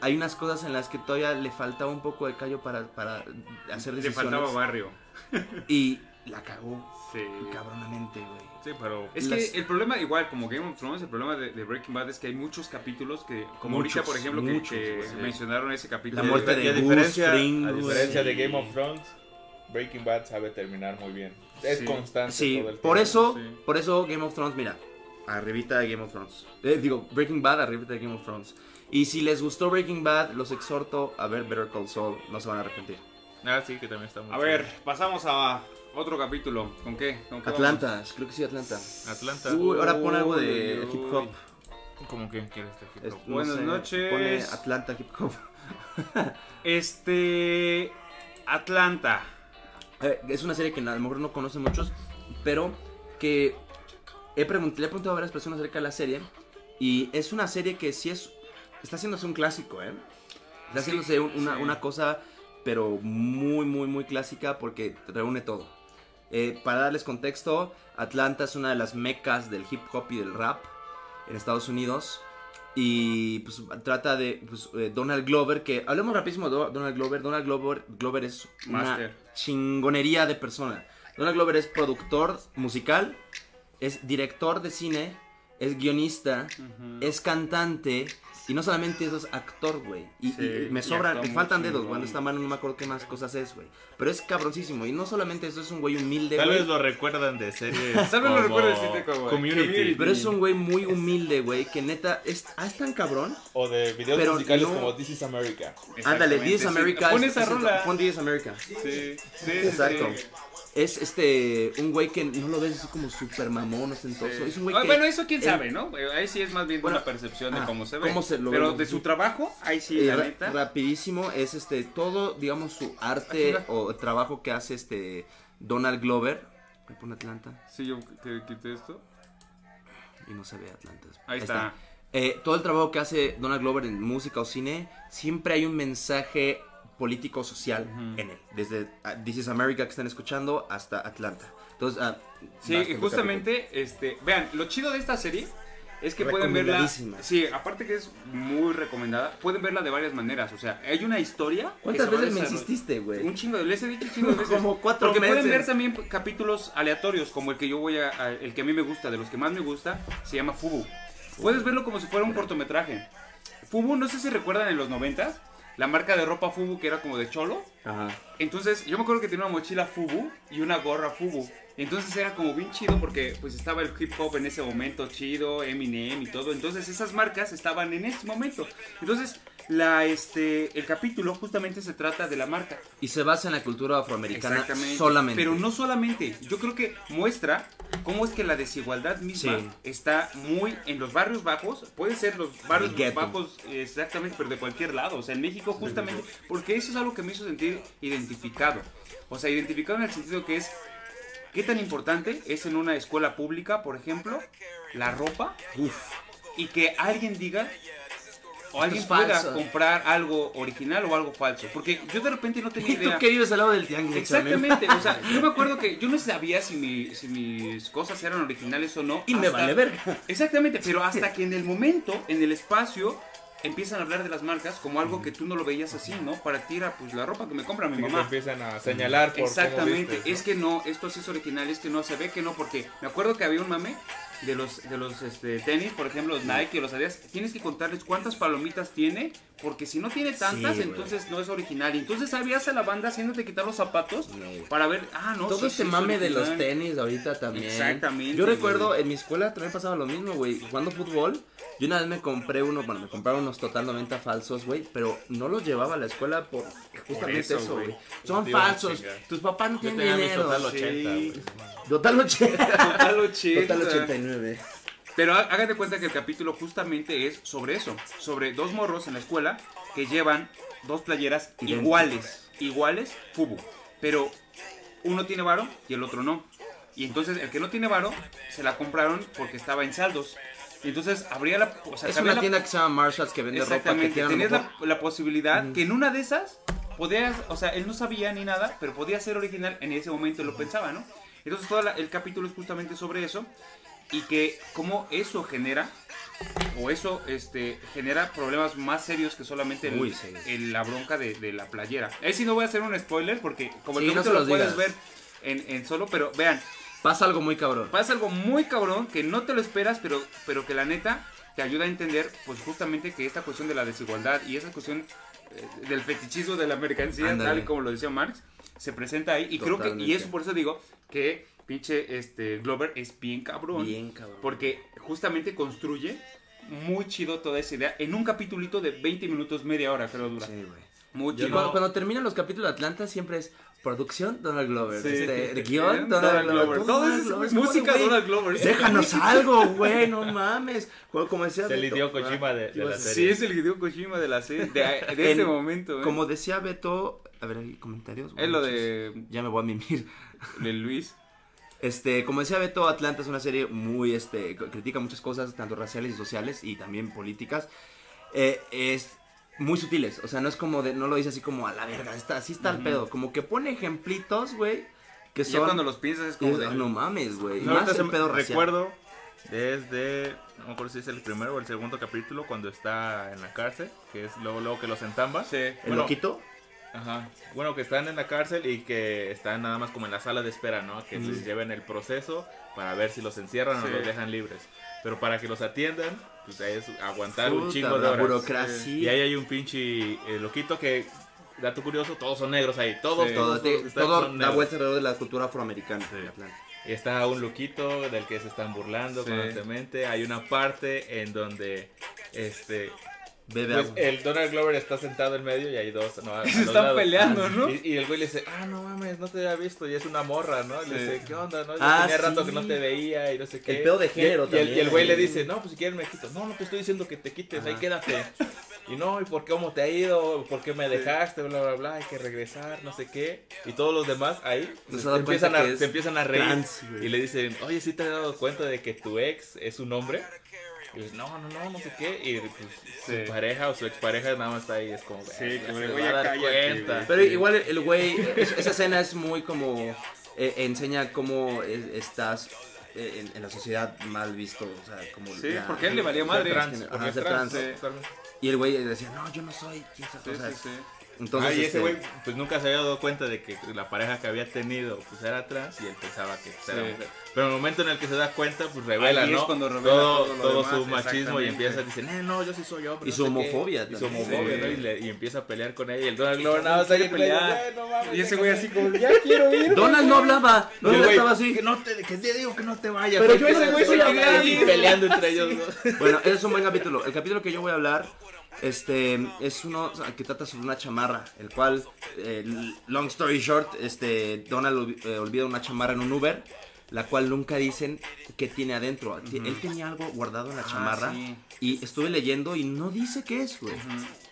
hay unas cosas en las que todavía le faltaba un poco de callo para, para hacer Le decisiones. faltaba barrio. Y la cagó Sí. cabronamente, güey. Sí, pero Es Las- que el problema, igual como Game of Thrones, el problema de, de Breaking Bad es que hay muchos capítulos que, como Muchos, ahorita, por ejemplo, que- muchos, que, mencionaron ese capítulo. La muerte y de a Gus diferencia, Fring, a de. Game of Thrones, Breaking Bad sabe terminar muy bien. Es Sí. constante Sí, todo el por tiempo. eso, sí. por eso Game of Thrones, mira, arribita de Game of Thrones. Eh, digo, Breaking Bad, arribita de Game of Thrones. Y si les gustó Breaking Bad, los exhorto a ver Better Call Saul, no se van a arrepentir. Ah, sí, que también está muy A ver, pasamos a otro capítulo. ¿Con qué? ¿Con qué Atlanta, creo que sí, Atlanta. Atlanta. Uy, ahora pon algo de Uy, hip hop. ¿Cómo que quieres de hip Es- hop? no Buenas sé, noches. Pone Atlanta hip hop. Este. Atlanta. Eh, es una serie que a lo mejor no conocen muchos, pero que he pregunt- le he preguntado a varias personas acerca de la serie. Y es una serie que sí es. Está haciéndose un clásico, ¿eh? Está Sí, haciéndose un- una, sí. una cosa, pero muy, muy, muy clásica porque reúne todo. Eh, para darles contexto, Atlanta es una de las mecas del hip hop y del rap en Estados Unidos. Y pues trata de pues, eh, Donald Glover, que hablemos rapidísimo de Do- Donald Glover. Donald Glover, Glover es una Master. chingonería de persona. Donald Glover es productor musical, es director de cine, es guionista, Ujú. es cantante y no solamente eso, es actor, güey. Y, Sí, y me sobran, me faltan dedos, bueno, esta mano no me acuerdo qué más cosas es, güey. Pero es cabroncísimo y no solamente eso, es un güey humilde, Tal güey. vez lo recuerdan de series Tal vez lo como recuerden de series como Community, Community. Pero es un güey muy humilde, güey, que neta es, ah, es tan cabrón. o de videos Pero musicales no- como This is America. Ándale, This is sí. America. Pon es- esa es- rola. Pon This is America. Sí, sí, sí, Exacto. sí. Es este, un güey que no lo ves así como súper mamón, ostentoso. Sí. Es un güey Ah, que... Bueno, eso quién sabe, ¿no? Ahí sí es más bien Bueno, una percepción de ah, cómo se ve. cómo se lo Pero vemos, de su trabajo, ahí sí, Eh, la neta. rapidísimo es este todo digamos su arte Ah, o trabajo que hace este Donald Glover me pone Atlanta Sí, yo que quité esto. y no se ve Atlanta Ahí está. Eh, todo el trabajo que hace Donald Glover en música o cine siempre hay un mensaje político social Ujú. en él desde ah, This is America que están escuchando hasta Atlanta entonces ah, Sí, justamente, este, vean, lo chido de esta serie es que pueden verla. Sí, aparte que es muy recomendada, pueden verla de varias maneras. O sea, hay una historia. ¿cuántas veces me insististe güey? Un chingo les he dicho un chingo de veces. Como cuatro Porque pueden meses. ver también capítulos aleatorios, como el que yo voy a, a- el que a mí me gusta, de los que más me gusta, se llama Fubu. Puedes verlo como si fuera un cortometraje. Fubu, no sé si recuerdan en los noventas, la marca de ropa Fubu que era como de cholo. Ajá. Entonces, yo me acuerdo que tenía una mochila Fubu y una gorra Fubu. Entonces era como bien chido porque pues estaba el hip hop en ese momento chido, Eminem y todo. Entonces esas marcas estaban en ese momento. Entonces, la este el capítulo justamente se trata de la marca. y se basa en la cultura afroamericana solamente Pero no solamente. Yo creo que muestra cómo es que la desigualdad misma Sí. está muy en los barrios bajos. Puede ser los barrios bajos exactamente, pero de cualquier lado. O sea, en México justamente. Porque eso es algo que me hizo sentir identificado. O sea, identificado en el sentido que es... ¿Qué tan importante es en una escuela pública, por ejemplo, la ropa? Uf. Y que alguien diga... O alguien pueda comprar algo original o algo falso. Porque yo de repente no tenía ¿Y tú idea. que vives al lado del tianguis? Exactamente, o sea, yo me acuerdo que yo no sabía si, mi- si mis cosas eran originales o no. y me hasta- vale verga Exactamente, pero hasta que en el momento, en el espacio, empiezan a hablar de las marcas como algo que tú no lo veías así, ¿no? Para ti era pues la ropa que me compra mi te mamá. empiezan a señalar por cómo Exactamente, vistes, ¿no? es que no, esto sí es original, es que no, se ve que no, porque me acuerdo que había un mame de los, de los este, tenis, por ejemplo, los Nike, los Adidas, tienes que contarles cuántas palomitas tiene, porque si no tiene tantas, Sí, entonces no es original. Y entonces sabías a la banda haciéndote quitar los zapatos para ver, ah, no, Todo sí, este sí es mame de los tenis ahorita también. Exactamente, Yo recuerdo, en mi escuela también pasaba lo mismo, güey. Jugando fútbol, yo una vez me compré uno, bueno, me compraron unos Total 90 falsos, güey, pero no los llevaba a la escuela por justamente eso, eso, güey. Son falsos. Tus papás no tienen dinero. total Sí. 80, güey. Total 80. Total 80. Total 89. Pero há- hágate cuenta que el capítulo justamente es sobre eso, sobre dos morros en la escuela que llevan dos playeras Idénticas. iguales, iguales, fubu. Pero uno tiene varo y el otro no. Y entonces el que no tiene varo se la compraron porque estaba en saldos. Y entonces habría la, o sea, Es una la- tienda que se llama Marshalls que vende ropa Exactamente, tiene a lo tenías la, la posibilidad que en una de esas podías, o sea, él no sabía ni nada, pero podía ser original en ese momento lo pensaba, ¿no? Entonces todo el capítulo es justamente sobre eso y que cómo eso genera o eso este genera problemas más serios que solamente el- la bronca de, de la playera. Ahí sí no voy a hacer un spoiler porque como Sí, el capítulo lo puedes ver en, en solo, pero vean, Pasa algo muy cabrón. pasa algo muy cabrón que no te lo esperas, pero, pero que la neta te ayuda a entender, pues justamente que esta cuestión de la desigualdad y esa cuestión eh, del fetichismo de la mercancía, tal y como lo decía Marx, se presenta ahí. Y creo que, y eso por eso digo que pinche este, Glover es bien cabrón. Bien cabrón. Porque justamente construye muy chido toda esa idea en un capitulito de 20 minutos, media hora, creo dura. Sí, güey. Muy Y chido. cuando, cuando terminan los capítulos de Atlanta siempre es producción Donald Glover. Sí. Este, Eh, guion Donald, Glover. Todo Donald es Glover. Es música de, güey, Donald Glover. Déjanos algo, güey, no mames. Como, como decía Es el Hideo Kojima de, de la Sí, serie. Sí, es el Hideo Kojima de la serie, de, de este momento. ¿eh? Como decía Beto, a ver, ¿hay comentarios? Es lo de, Ya me voy a mimir. de Luis. Este, como decía Beto, Atlanta es una serie muy, este, critica muchas cosas, tanto raciales y sociales y también políticas. Eh, es muy sutiles, o sea, no es como de, no lo dice así como a la verga, está, así está el pedo, como que pone ejemplitos, güey, que Ya son... cuando los piensas es como es- de... ah, no mames, güey, No, más el pedo racial. recuerdo desde, no me acuerdo si es el primero o el segundo capítulo, cuando está en la cárcel, que es luego, luego que los entamba. Sí. ¿El Bueno, loquito? Ajá. Bueno, que están en la cárcel y que están nada más como en la sala de espera, ¿no? Que les lleven el proceso para ver si los encierran Sí. o los dejan libres. Pero para que los atiendan, pues es aguantar un chingo de la horas. burocracia. Y ahí hay un pinche eh, loquito que, dato curioso, todos son negros ahí. Todos, Sí. todos, todos todo negros. vuelta alrededor de la cultura afroamericana. Sí. Y está un loquito del que se están burlando Sí. constantemente. Hay una parte en donde este Bebe pues, agua. el Donald Glover está sentado en medio y hay dos. ¿no? Se están lados. peleando, ¿no? Y, y el güey le dice, ah, no mames, no te había visto. Y es una morra, ¿no? Y le dice, ¿qué onda? No? Yo Ah, tenía rato que no te veía y no sé qué. El pedo de Y- género y, el, y el también. güey le dice, no, pues si quieres me quito. No, no te estoy diciendo que te quites, ahí Ajá. quédate. Y no, ¿y por qué cómo te ha ido? ¿Por qué me dejaste? Bla, bla, bla, hay que regresar, no sé qué. Y todos los demás ahí se empiezan a, que es se empiezan a reír. trans, y le dicen, oye, ¿sí te has dado cuenta de que tu ex es un hombre? Y no, no, no, no sé qué. Y pues, Sí. su pareja o su expareja nada más está ahí. Es como, Sí, "Verga, que se güey, va ya a dar cállate, cuenta. güey. Pero igual el- güey, es- esa escena es muy como, eh, enseña cómo es- estás eh, en, en la sociedad mal visto, o sea, como... Sí, la- porque él le valía madre. trans, Ajá, trans. Y el güey decía, no, yo no soy, quién sabe", Sí, o sea, sí, sí. Entonces, ah, y ese este, güey pues nunca se había dado cuenta de que la pareja que había tenido pues era trans y él pensaba que pues, era mujer. Pero en el momento en el que se da cuenta pues revela, Ahí es ¿no? cuando revela todo, todo lo todo demás, su machismo y empieza a decir, "Eh, no, yo sí soy hombre. Y no su sé qué". homofobia Y su homofobia, Sí. ¿no? Y, le- y empieza a pelear con ella y el Donald Glover nada más ahí pelear. "Güey, no mames, Y ese déjame". güey así como, ya quiero ir. Donald no hablaba, Donald güey, estaba así. Que, no te, que te digo que no te vayas. Pero yo ese güey se quería ir peleando entre ellos dos. Bueno, ese es un buen capítulo. El capítulo que yo voy a hablar este, es uno que trata sobre una chamarra, el cual, eh, long story short, este, Donald eh, olvida una chamarra en un Uber, la cual nunca dicen qué tiene adentro. Él tenía algo guardado en la Ah, chamarra sí. y estuve leyendo y no dice qué es, güey.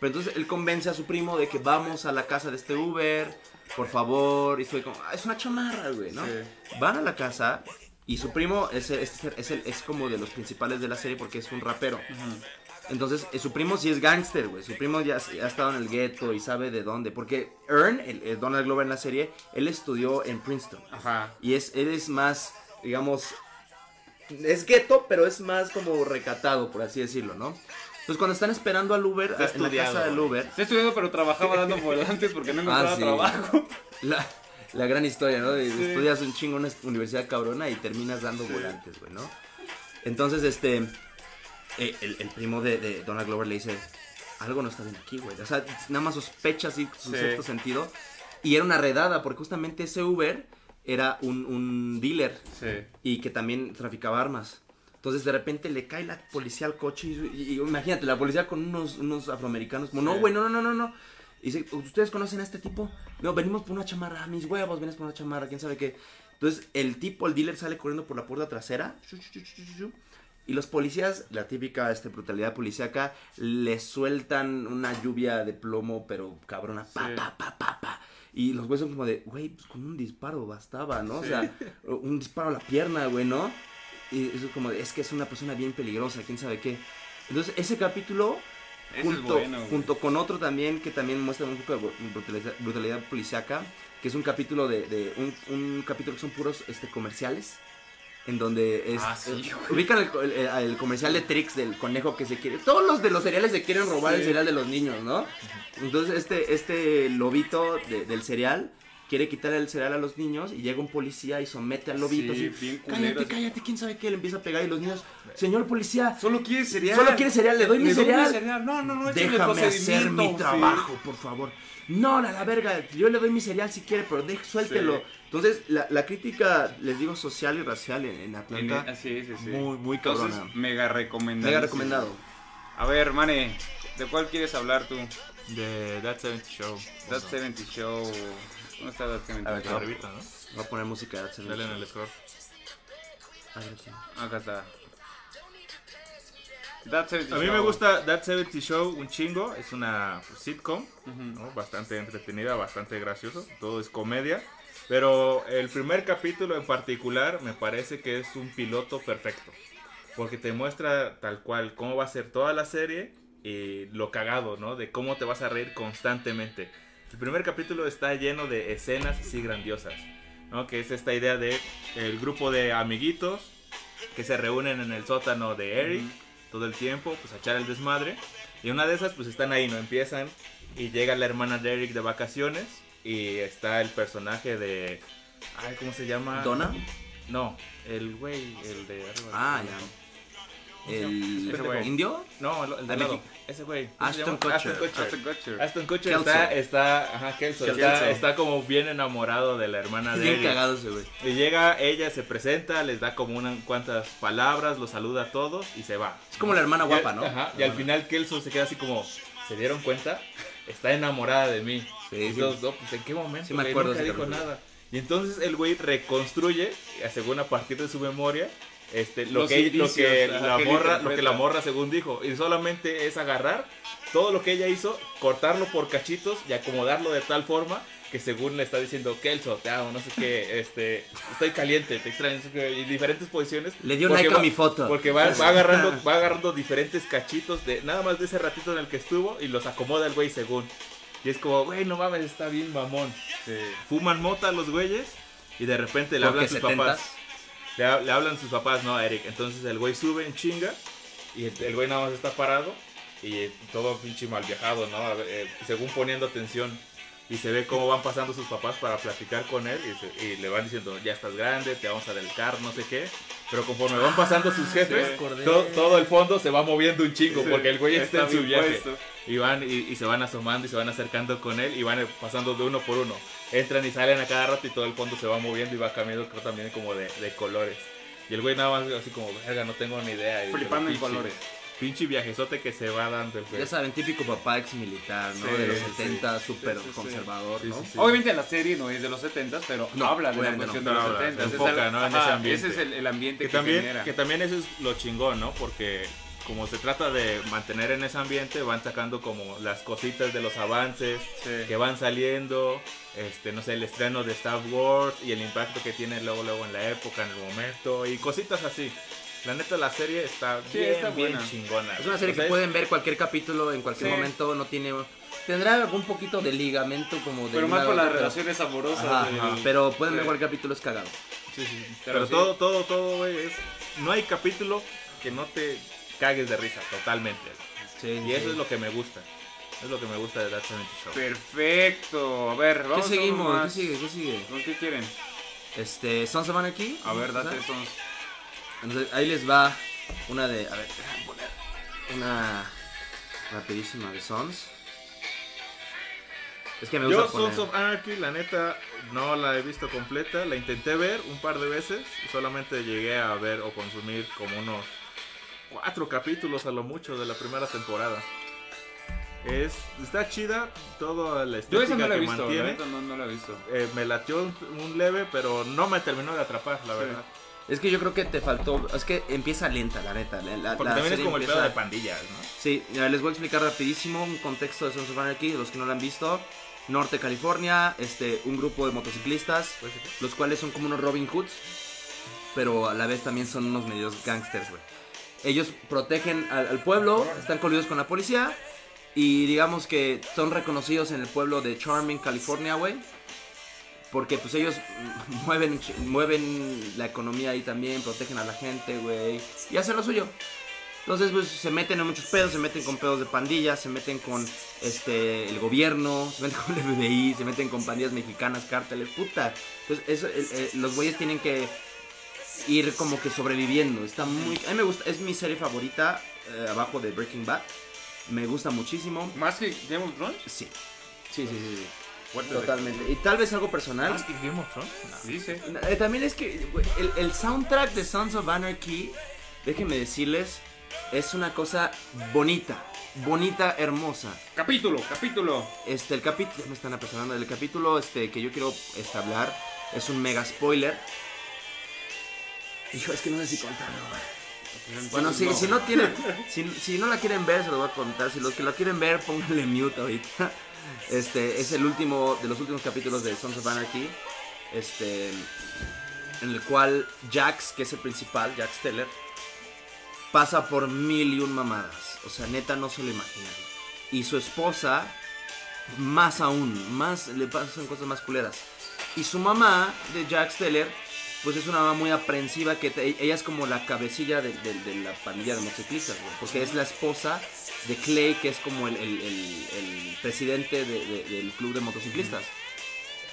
Pero entonces él convence a su primo de que vamos a la casa de este Uber, por favor, y estoy como, "Ah, es una chamarra, güey, ¿no? Sí. Van a la casa y su primo es, es, es, el- es como de los principales de la serie porque es un rapero. Entonces, eh, su primo sí es gángster, güey. Su primo ya, ya ha estado en el gueto y sabe de dónde. Porque Earn, el, el Donald Glover en la serie, él estudió en Princeton. Ajá. Y es, él es más, digamos, es gueto, pero es más como recatado, por así decirlo, ¿no? Entonces, cuando están esperando al Uber, a- en la casa del. Uber, Está estudiando, pero trabajaba dando volantes porque no encontraba Ah, sí. trabajo. la, la gran historia, ¿no? De- Sí. Estudias un chingo en una universidad cabrona y terminas dando volantes, güey, ¿no? Entonces, este, eh, el, el primo de, de Donald Glover le dice, algo no está bien aquí, güey. O sea, nada más sospecha así, su Sí. sexto sentido. Y era una redada, porque justamente ese Uber era un, un dealer Sí. y que también traficaba armas. Entonces de repente le cae la policía al coche y, y- y imagínate, la policía con unos, unos afroamericanos como, no, güey, no, no, no, no. Y dice, ¿ustedes conocen a este tipo? No, venimos por una chamarra, "Ah, mis huevos, vienes por una chamarra, quién sabe qué. Entonces el tipo, el dealer sale corriendo por la puerta trasera. shu, shu, shu, Y los policías, la típica este, brutalidad policíaca, le sueltan una lluvia de plomo, pero cabrona, pa, Sí. pa, pa, pa, pa. Y los güeyes son como de, güey, pues con un disparo bastaba, ¿no? O sea, un disparo a la pierna, güey, ¿no? Y eso es como, de, es que es una persona bien peligrosa, quién sabe qué. Entonces, ese capítulo, Ese junto, es bueno, güey. junto con otro también, que también muestra un poco de bru- brutalidad, brutalidad policiaca, que es un capítulo de, de un, un capítulo que son puros este, comerciales. En donde es. Ah, sí, eh, ubican el, el- el comercial de Trix del conejo que se quiere. Todos los de los cereales se quieren robar el cereal de los niños, ¿no? Entonces, este, este lobito de- del cereal quiere quitarle el cereal a los niños y llega un policía y somete al lobito. Sí, así, bien cállate, cállate, quién sabe qué. Le empieza a pegar y los niños, señor policía, Solo quiere cereal. solo quiere cereal, le doy mi doy cereal. No, no, no, Déjame hacer mi sí. trabajo, por favor. No, a la verga, yo le doy mi cereal si quiere, pero deje, suéltelo. Sí. Entonces, la, la crítica, les digo, social y racial en, en Atlanta, En- así es, sí. muy, muy Entonces, cabrona. mega recomendado. mega recomendado. A ver, Mane, ¿de cuál quieres hablar tú? De That 70 Show. That 70 Show. ¿Dónde está That 70 A ver, Show? Arribita, ¿no? Voy a poner música de Axel Dale en Rose. el score. A ver, aquí. Acá está. That 70 A mí Show. me gusta That 70 Show un chingo. Es una sitcom, Ujú. ¿no? Bastante entretenida, bastante gracioso. Todo es comedia. Pero el primer capítulo en particular me parece que es un piloto perfecto. Porque te muestra tal cual cómo va a ser toda la serie y lo cagado, ¿no? De cómo te vas a reír constantemente. El primer capítulo está lleno de escenas así grandiosas, ¿no? Que es esta idea de el grupo de amiguitos que se reúnen en el sótano de Eric todo el tiempo, pues a echar el desmadre. Y una de esas, pues están ahí, ¿no? Empiezan y llega la hermana de Eric de vacaciones y está el personaje de... Ay, ¿cómo se llama? ¿Donna? No, el güey, el de... Ah, ya. ¿El Ese güey. indio? No, el, el de lado. México. Ese güey. ¿cómo se Ashton? Kutcher. Ashton Kutcher. Ashton Kutcher. Aston Kutcher Kelso. está, está, ajá, Kelso, Kelso. Está, está como bien enamorado de la hermana de bien cagado ese güey. Y llega, ella se presenta, les da como unas cuantas palabras, los saluda a todos y se va. Es como la hermana guapa, ¿no? Ajá, y al final Kelso se queda así como, ¿se dieron cuenta? Está enamorada de mí. Sí, y sí. todos, no, pues ¿en qué momento? Sí me acuerdo Nunca dijo nada. Y entonces el güey reconstruye, según a partir de su memoria, este, lo, Los que, lo, la morra, lo que la morra según dijo. Y solamente es agarrar todo lo que ella hizo, cortarlo por cachitos y acomodarlo de tal forma que según le está diciendo Kelso, te amo, no sé qué, este, estoy caliente, te extraño, no sé qué", y diferentes posiciones. Le dio like a mi foto. Porque va, va agarrando, va agarrando diferentes cachitos de nada más de ese ratito en el que estuvo y los acomoda el güey según. Y es como, güey, no mames, está bien mamón. Sí. Fuman mota los güeyes y de repente le hablan sus 70s. papás. Le, le hablan sus papás, ¿no? A Eric. Entonces el güey sube en chinga y el, el güey nada más está parado y eh, todo pinche mal viajado, ¿no? Eh, según poniendo atención. Y se ve cómo van pasando sus papás para platicar con él y, se- y le van diciendo, ya estás grande, te vamos a dedicar, no sé qué. Pero conforme van pasando sus jefes, todo, todo el fondo se va moviendo un chingo Sí, porque el güey está, en su viaje. puesto. Y van y, y se van asomando y se van acercando con él y van pasando de uno por uno. Entran y salen a cada rato y todo el fondo se va moviendo y va cambiando creo también como de, de colores. Y el güey nada más así como, verga, no tengo ni idea. Y Flipando en colores. Pinche viajezote que se va dando el güey. Ya saben, típico papá ex militar, ¿no? Sí, de los sí. 70, súper Sí, sí, sí. conservador, Sí, ¿no? sí, sí. Obviamente la serie no es de los 70 pero No, habla de la cuestión no. de los Habla, 70 se Es enfoca, el- ¿no? en ajá, ese ambiente. Ese es el, el ambiente Que que, también, genera. que también eso es lo chingón, ¿no? Porque como se trata de mantener en ese ambiente, van sacando como las cositas de los avances Sí. que van saliendo, este, no sé, el estreno de Star Wars y el impacto que tiene luego, luego en la época, en el momento y cositas así. La neta, la serie está Sí, bien, está bien chingona. Es una serie O sea, que pueden ver cualquier capítulo en cualquier Sí. momento, no tiene... Tendrá algún poquito de ligamento como de... Pero más por a las relaciones amorosas. Ajá, del- ajá, pero pueden ver cualquier capítulo, es cagado. Sí, sí. Pero Pero, sí. todo, todo, todo, güey, es... No hay capítulo que no te cagues de risa, totalmente. Sí, Y eso es lo que me gusta. Es lo que me gusta de That 70 Show. Perfecto. A ver, ¿Qué vamos a uno seguimos? ¿Qué sigue? ¿Qué sigue? ¿Con qué quieren? Este, Sons of Anarchy. A ver, date ¿sabes? estos. Entonces, ahí les va Una de. A ver, déjame poner. Una. Rapidísima de Sons. Es que me gusta Yo, poner. Sons of Anarchy, la neta, no la he visto completa. La intenté ver un par de veces. Solamente llegué a ver o consumir como unos cuatro capítulos a lo mucho de la primera temporada. Es, está chida, toda la Yo esa estética no la he que visto, mantiene. no, no la he visto. Eh, me latió un, un leve, pero no me terminó de atrapar, la Sí. verdad. Es que yo creo que te faltó. Es que empieza lenta, la neta. La, la- Porque la también es como el pedo de pandillas, ¿no? Sí, mira, les voy a explicar rapidísimo un contexto de Sons of Anarchy, los que no lo han visto. Norte California, este, un grupo de motociclistas, Pues, los cuales son como unos Robin Hoods, pero a la vez también son unos medios gangsters, güey. Ellos protegen al, pueblo, están coludidos con la policía y digamos que son reconocidos en el pueblo de Charming, California, güey. Porque pues ellos mueven, mueven la economía ahí también, protegen a la gente, güey. Y hacen lo suyo. Entonces, pues se meten en muchos pedos, se meten con pedos de pandillas, se meten con este el gobierno, se meten con el FBI, se meten con pandillas mexicanas, cárteles, puta. Entonces, eso, los güeyes tienen que ir como que sobreviviendo. Está muy. A mí me gusta, es mi serie favorita, eh, abajo de Breaking Bad. Me gusta muchísimo. ¿Más que Game of Thrones? Sí. Sí, sí, sí, sí. Totalmente. Y tal vez algo personal. ¿Más que Game of Thrones? No. Dice. Eh, También es que el, el soundtrack de Sons of Anarchy, déjenme decirles, es una cosa bonita, bonita, hermosa. Capítulo, capítulo. Este, el capítulo, ya me están apresurando, el capítulo este, que yo quiero este, hablar es un mega spoiler. Hijo, es que no sé si contarlo. güey. Bueno, si, si no tienen, si, si no la quieren ver, se lo voy a contar. Si los que la quieren ver, pónganle mute ahorita. Este es el último de los últimos capítulos de Sons of Anarchy. Este, en el cual Jax, que es el principal, Jax Teller, pasa por mil y un mamadas. O sea, neta, no se lo imaginan. Y su esposa, más aún, más le pasan cosas más culeras. Y su mamá, de Jax Teller, pues es una mamá muy aprensiva que te- ella es como la cabecilla de, de- de la pandilla de motociclistas, güey, porque es la esposa de Clay, que es como el, el- el- el presidente de- de- del club de motociclistas.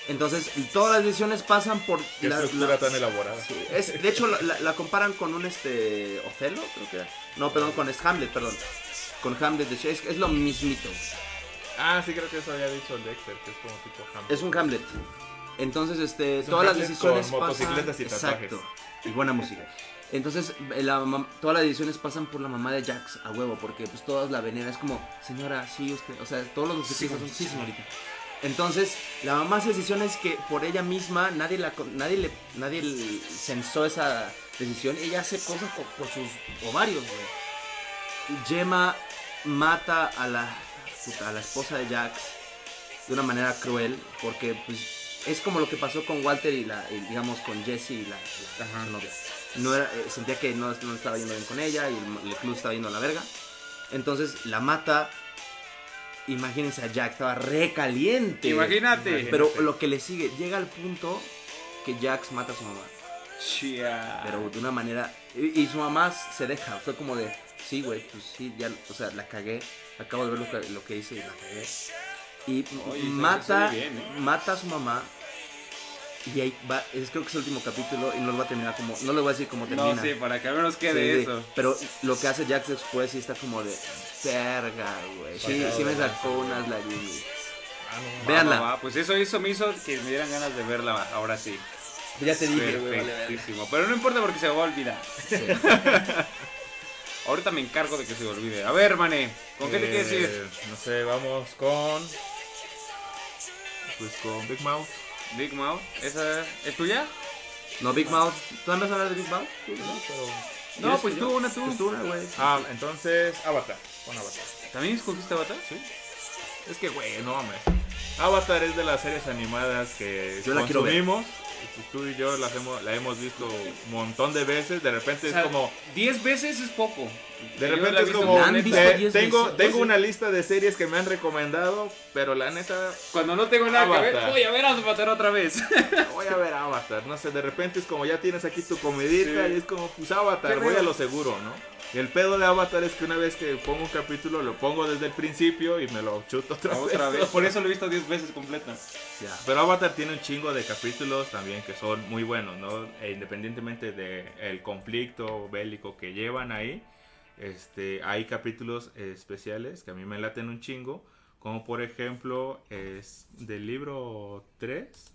Entonces, todas las decisiones pasan por Qué la- estructura la- tan elaborada. Sí, es, de hecho, la, comparan con un este Otelo, creo que era. No, perdón, con es Hamlet, perdón. Con Hamlet de Shakespeare. Es lo mismito. Ah, sí, creo que eso había dicho el Dexter, que es como tipo Hamlet. Es un Hamlet. Entonces, este, Es todas las decisiones con pasan. motocicletas y. Exacto. Y buena música. Entonces, la mam- todas las decisiones pasan por la mamá de Jax a huevo, porque pues todas la venera es como, señora, sí, usted, o sea, todos los motociclistas son, sí, señorita. Entonces, la mamá hace decisiones que por ella misma nadie la nadie le nadie le censó esa decisión, ella hace cosas por, por sus ovarios, güey. Gemma mata a la a la esposa de Jax de una manera cruel, porque pues es como lo que pasó con Walter y la y, digamos con Jesse y la, la- Ajá. su novia. No era, eh, sentía que no, no estaba yendo bien con ella y el, el club estaba yendo a la verga. Entonces la mata. Imagínense a Jack, estaba recaliente. Imagínate. Pero lo que le sigue, llega al punto que Jax mata a su mamá. Pero de una manera. Y, y su mamá se deja. Fue como de. Sí, güey, pues sí, ya. O sea, la cagué. Acabo de ver lo que, lo que hice y la cagué. Y Oye, mata. bien, ¿eh? Mata a su mamá. Y ahí va. Es, creo que es el último capítulo. Y no lo va a terminar como. No le voy a decir cómo termina. No, sí, para que al menos quede sí. eso. Pero lo que hace Jax después sí está como de. Verga, güey. Sí, me sacó unas lagrimitas. Ah, Va, va, va, Pues eso, eso me hizo que me dieran ganas de verla ahora sí. Ya te dije, güey. vale. Pero no importa porque se me va a olvidar. Sí. Ahorita me encargo de que se me olvide. A ver, mané, ¿con qué te quieres ir? Eh, No sé, vamos con. Pues con Big Mouth. Big Mouth, ¿esa es tuya? No, Big Mouth. ¿Tú vas a hablar de Big Mouth? No, pero- No, ¿Quieres pues tú, una tú. Pues tú una, güey. Ah, entonces Avatar. Con Avatar. ¿También escogiste Avatar? Sí. Es que, güey, no mames. Avatar es de las series animadas que Yo la quiero ver. consumimos. y pues tú y yo las hemos, la hemos visto un montón de veces. De repente O sea, es como. 10 veces es poco. De repente es como. ¿La han neta. visto eh, 10 tengo tengo una lista de series que me han recomendado. Pero la neta, Cuando no tengo nada que ver, Avatar. voy a ver Avatar otra vez. voy a ver Avatar. No sé, de repente es como ya tienes aquí tu comidita Sí. y es como, pues Avatar, voy a lo seguro, ¿no? Y el pedo de Avatar es que una vez que pongo un capítulo, lo pongo desde el principio y me lo chuto otra, otra vez. vez. Por eso lo he visto 10 veces completa. Ya. Pero Avatar tiene un chingo de capítulos también. también que son muy buenos, ¿no? E independientemente del conflicto bélico que llevan ahí, este, hay capítulos especiales que a mí me laten un chingo, como por ejemplo es del libro 3,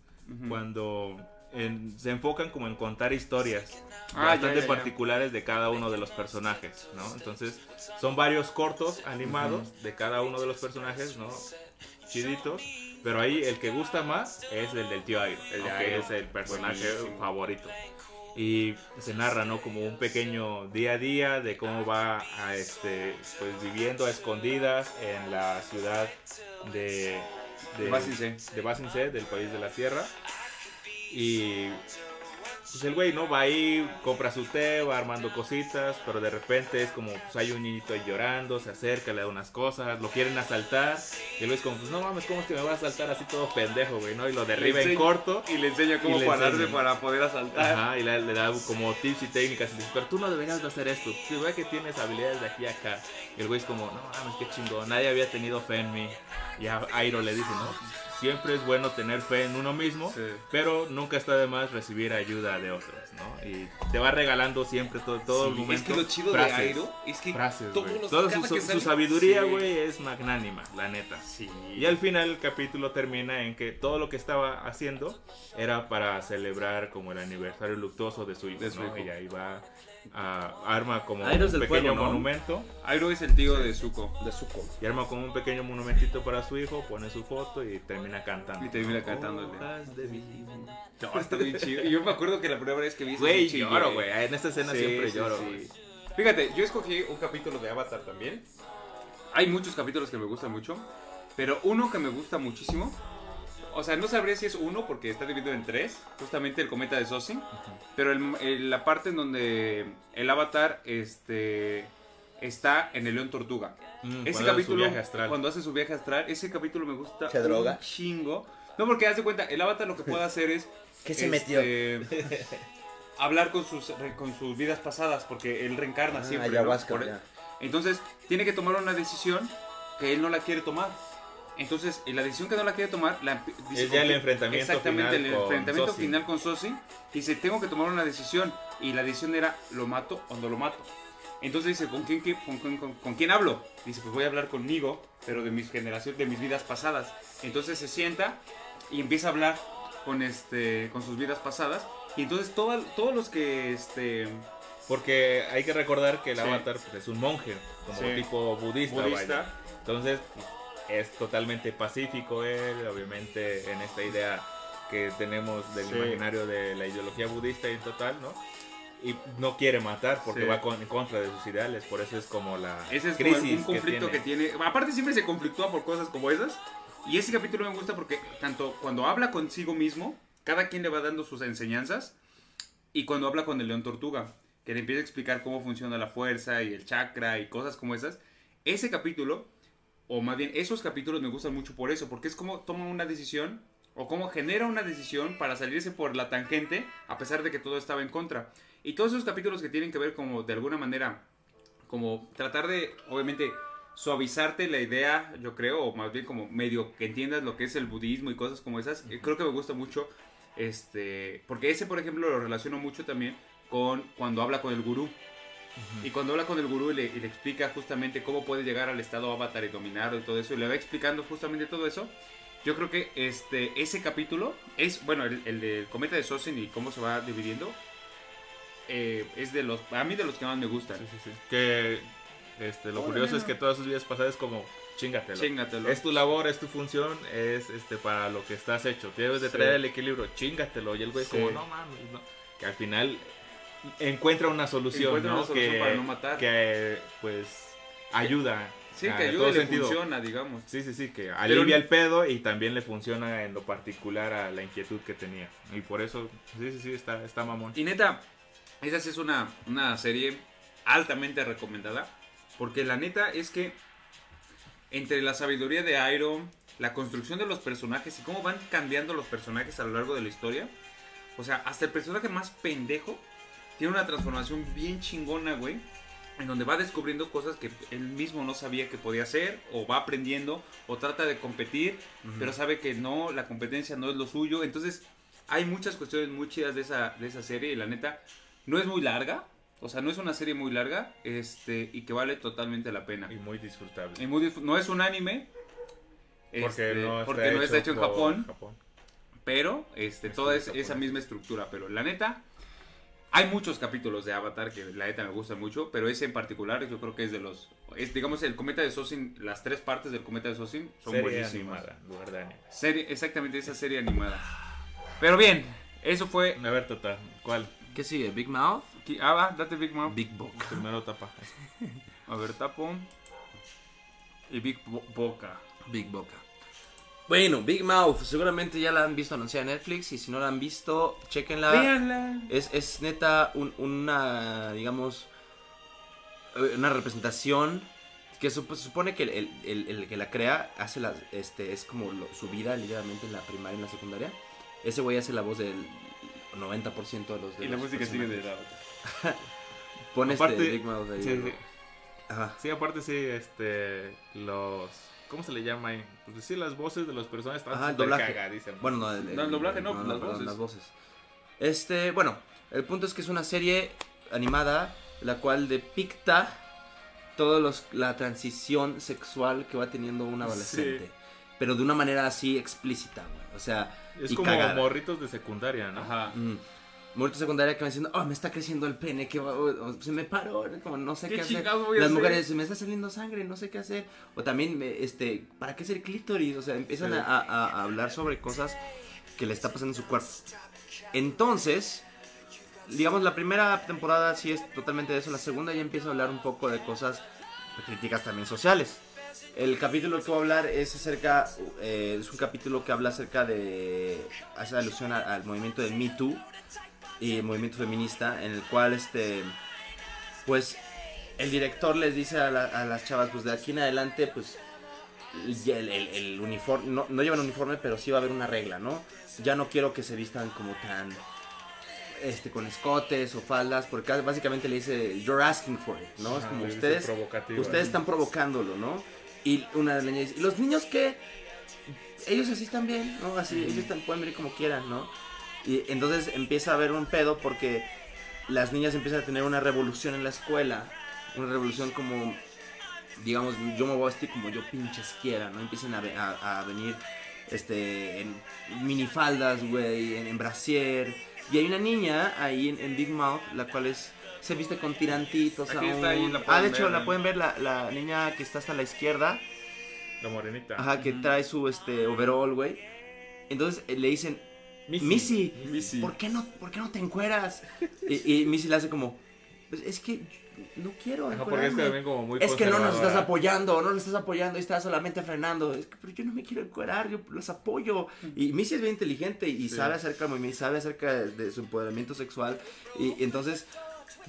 cuando en- se enfocan como en contar historias Ah, bastante ya, ya, ya. particulares de cada uno de los personajes, ¿no? Entonces son varios cortos animados de cada uno de los personajes, ¿no? Chiditos, pero ahí el que gusta más es el del tío Airo, El que es el personaje Buenísimo. favorito. Y se narra, ¿no? Como un pequeño día a día de cómo va a, este, pues viviendo a escondidas en la ciudad de, de, Basincé. de Basincé, del país de la tierra. Y pues el güey, ¿no? Va ahí, compra su té, va armando cositas, pero de repente es como, pues hay un niñito ahí llorando, se acerca, le da unas cosas, lo quieren asaltar, y el güey es como, pues no mames, ¿cómo es que me va a asaltar así todo pendejo, güey, no? Y lo derriba en corto. Y le enseña cómo pararse para poder asaltar. Ajá, y le, le da como tips y técnicas y le dice, pero tú no deberías de hacer esto, tú ve que tienes habilidades de aquí a acá. Y el güey es como, no mames, qué chingón, nadie había tenido fe en mí. Y a Airo le dice, no, siempre es bueno tener fe en uno mismo, Sí. pero nunca está de más recibir ayuda de otros, ¿no? Y te va regalando siempre todo, todo el Sí, momento. es que lo chido frases, de Airo es que Frases, todos Toda su, que su sale- sabiduría, Sí. güey, es magnánima, la neta. Sí. Y al final el capítulo termina en que todo lo que estaba haciendo era para celebrar como el aniversario luctuoso de su hijo, De su ¿no? hijo. Ahí va a arma como Airo un pequeño fuego, ¿no? monumento Airo es el tío de Zuko. De Zuko. y arma como un pequeño monumentito para su hijo, pone su foto y termina cantando. Y termina cantándole. No, está bien chido. Y yo me acuerdo que la primera vez que vi Güey, lloro, güey. En esta escena Sí, siempre sí, lloro, sí. Fíjate, yo escogí un capítulo de Avatar también. Hay muchos capítulos que me gustan mucho, pero uno que me gusta muchísimo, o sea, no sabría si es uno porque está dividido en tres, justamente el cometa de Sosin, pero el- el- la parte en donde el Avatar este, está en el León Tortuga. Mm, Ese cuando hace su capítulo, viaje astral. cuando hace su viaje astral, ese capítulo me gusta ¿Se droga? un chingo. No, porque haz de cuenta, el Avatar lo que puede hacer es ¿Qué se este, hablar con sus, re- con sus vidas pasadas, porque él reencarna Ah, siempre. ¿no? ya. Entonces, tiene que tomar una decisión que él no la quiere tomar. Entonces, en la decisión que no la quiere tomar, la, dice, Es ya el enfrentamiento Exactamente, final el con enfrentamiento Sosi. final con Sosi. Dice, tengo que tomar una decisión. Y la decisión era, ¿lo mato o no lo mato? Entonces dice, ¿con quién, qué- con, con- con- con quién hablo? Dice, pues voy a hablar conmigo, pero de mis generaciones, de mis vidas pasadas. Entonces se sienta y empieza a hablar con, este, con sus vidas pasadas. Y entonces toda- todos los que... Este, Porque hay que recordar que el Sí. avatar pues, es un monje, como Sí. tipo budista, Budista. Entonces, pues, es totalmente pacífico él, obviamente en esta idea que tenemos del Sí. imaginario de la ideología budista en total, ¿no? Y no quiere matar porque Sí. va con- en contra de sus ideales, por eso es como la Ese es como crisis un conflicto que tiene. Aparte siempre se conflictúa por cosas como esas. Y ese capítulo me gusta porque tanto cuando habla consigo mismo, cada quien le va dando sus enseñanzas. Y cuando habla con el león tortuga, que le empieza a explicar cómo funciona la fuerza y el chakra y cosas como esas. Ese capítulo, o más bien esos capítulos me gustan mucho por eso, porque es como toma una decisión o cómo genera una decisión para salirse por la tangente a pesar de que todo estaba en contra. Y todos esos capítulos que tienen que ver como de alguna manera como tratar de, obviamente, suavizarte la idea, yo creo, o más bien como medio que entiendas lo que es el budismo y cosas como esas. eh, Creo que me gusta mucho, este, porque ese, por ejemplo, lo relaciono mucho también con cuando habla con el gurú. Y cuando habla con el gurú y le, y le explica justamente cómo puede llegar al estado avatar y dominarlo y todo eso, y le va explicando justamente todo eso, yo creo que este, ese capítulo es, bueno, el, el del cometa de Sosin y cómo se va dividiendo, eh, es de los, a mí de los que más me gustan. Sí, sí, sí. Que este, lo Órale. curioso es que todas sus vidas pasadas es como chingatelo. Chingatelo. Es tu labor, es tu función, es este para lo que estás hecho. Debes de traer el equilibrio, chingatelo. Y el güey como, no mames, no. Que al final encuentra una solución, Encuentra ¿no? una solución que, para no matar. que pues ayuda. Sí, que ayuda y le sentido. funciona, digamos. Sí, sí, sí, que alivia Pero- el pedo y también le funciona en lo particular a la inquietud que tenía. Y por eso, sí, sí, sí, está, está mamón. Y neta, esa sí es una, una serie altamente recomendada. Porque la neta es que entre la sabiduría de Iron, la construcción de los personajes y cómo van cambiando los personajes a lo largo de la historia. O sea, hasta el personaje más pendejo tiene una transformación bien chingona, güey. En donde va descubriendo cosas que él mismo no sabía que podía hacer. O va aprendiendo. O trata de competir. Pero sabe que no, la competencia no es lo suyo. Entonces, hay muchas cuestiones muy chidas de esa, de esa serie y la neta no es muy larga. O sea, no es una serie muy larga este, y que vale totalmente la pena. Y muy disfrutable. Y muy disfr- no es un anime. porque este, no está, porque no está hecho en Japón. Pero, este, toda es- esa misma estructura. Pero la neta, hay muchos capítulos de Avatar que la neta me gustan mucho. Pero ese en particular yo creo que es de los... Es, digamos, el cometa de Sosin, las tres partes del cometa de Sosin son Serie buenísimas. animada, lugar de anime. Serie, exactamente, esa serie animada. Pero bien, eso fue... A ver, Tata, ¿cuál? ¿Qué sigue? ¿Big Mouth? Ah, va, date Big Mouth. Big Boca. Primero tapa. A ver, tapo. Y Big Bo- Boca. Big Boca. Bueno, Big Mouth, seguramente ya la han visto anunciada en Netflix y si no la han visto, chequenla. Véanla. Es, es neta un- una, digamos, eh, una representación que sup- supone que el, el- el- el que la crea hace la, este, es como lo- su vida ligeramente en la primaria y en la secundaria. Ese güey hace la voz del 90% de los de Y la los música sigue de la Pon este Big Mouth ahí. Sí, sí. Ajá. Sí, aparte sí, este, los, ¿cómo se le llama? ahí? Pues sí, las voces de los personajes están Ajá, el doblaje. cagadísimas. Bueno, no, el, No, el doblaje no, las perdón, voces. las voces. Este, bueno, el punto es que es una serie animada la cual depicta todos los la transición sexual que va teniendo un adolescente, pero de una manera así explícita, güey. O sea, es y como cagada. morritos de secundaria, ¿no? Ajá. mm, Muerto secundaria que van diciendo, oh, me está creciendo el pene, que se me paró, como no sé ¿Qué qué, hacer. Las hacer? mujeres, se me está saliendo sangre, no sé qué hacer. O también, me- este, ¿para qué es el clítoris? O sea, empiezan Sí. a, a- a hablar sobre cosas que le está pasando en su cuerpo. Entonces, digamos, la primera temporada sí es totalmente de eso. La segunda ya empieza a hablar un poco de cosas, de críticas también sociales. El capítulo que voy a hablar es acerca, eh, es un capítulo que habla acerca de, hace alusión a- al movimiento del Me Too y movimiento feminista, en el cual, este, pues, el director les dice a, la- a las chavas, pues de aquí en adelante, pues, el, el- el uniforme, no, no llevan uniforme, pero sí va a haber una regla, ¿no? Ya no quiero que se vistan como tan, este, con escotes o faldas, porque básicamente le dice, you're asking for it, ¿no? es como ustedes, ustedes están provocándolo, ¿no? Y una de las niñas dice, ¿los niños qué? Ellos así están bien, ¿no? Así, ellos están- pueden venir como quieran, ¿no? Y entonces empieza a haber un pedo porque las niñas empiezan a tener una revolución en la escuela, una revolución como, digamos, yo me voy a vestir como yo pinches quiera, ¿no? Empiezan a, ve- a- a venir, este, en minifaldas, güey, en, en brasier. Y hay una niña ahí en, en Big Mouth, la cual es, se viste con tirantitos Aquí está aún. ahí, la ah, de hecho, ver, la pueden ver, la, la niña que está hasta la izquierda, La morenita. ajá, que trae su, este, overall, güey. Entonces eh, le dicen, Missy, Missy. ¿por qué no, por qué no te encueras? Y, y Missy le hace como, "Pues es que no quiero Ajá, porque es que encuerarme". también como muy Es que no nos estás apoyando, no nos estás apoyando y estás solamente frenando. Es que, pero yo no me quiero encuerar, yo los apoyo. Y Missy es bien inteligente y Sí. sabe acerca del movimiento, sabe acerca de, de su empoderamiento sexual. Y, y entonces,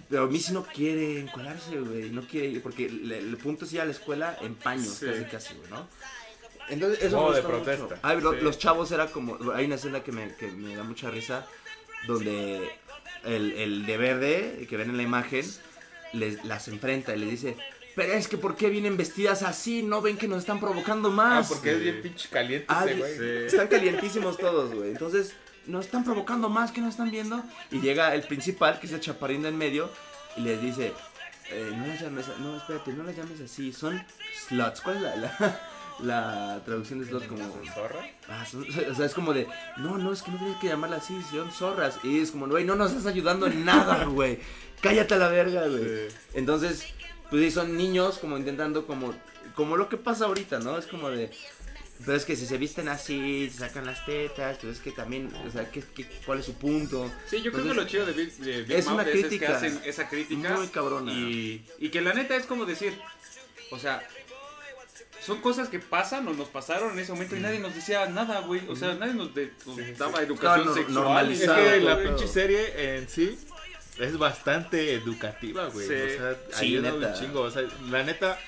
pero Missy no quiere encuadrarse, güey. No quiere ir, porque le- el punto es ir a la escuela en paños, Sí. casi, casi, güey, ¿no? Entonces, eso Modo me de protesta. mucho. Ay, lo- Sí. Los chavos era como. Hay una escena que me, que me da mucha risa. Donde el, el de verde, que ven en la imagen, les, las enfrenta y les dice: Pero es que, ¿por qué vienen vestidas así? ¿No ven que nos están provocando Ah, más? porque es bien pinche caliente Ah, ese güey. sí. Están calientísimos todos, güey. Entonces, nos están provocando más, que nos están viendo? Y llega el principal, que es el chaparín de en medio, y les dice, eh, no las llames, no, espérate, no las llames así, son sluts. ¿Cuál es la, la, la traducción de slut? Como, ¿Zorra? ah, son- o sea, es como de, no, no, es que no tienes que llamarla así, son zorras. Y es como, güey, no nos estás ayudando en nada, güey. Cállate a la verga, güey. Sí. Entonces, pues sí, son niños como intentando como, como lo que pasa ahorita, ¿no? Es como de, pero es que si se visten así, se sacan las tetas, pues es que también, o sea, ¿qué, qué, cuál es su punto? Sí, yo creo que lo chido de Big, de Big es Mouth una es, es que hacen esa crítica. Muy cabrona. Y, y que la neta es como decir, o sea, son cosas que pasan o nos pasaron en ese momento y nadie nos decía nada, güey. O sea, nadie nos, de- nos Sí, sí. daba educación Estaba nor- sexual. Es que la todo. pinche serie en sí es bastante educativa, güey. Sí. O sea, Sí, ayuda un chingo. O sea, la neta,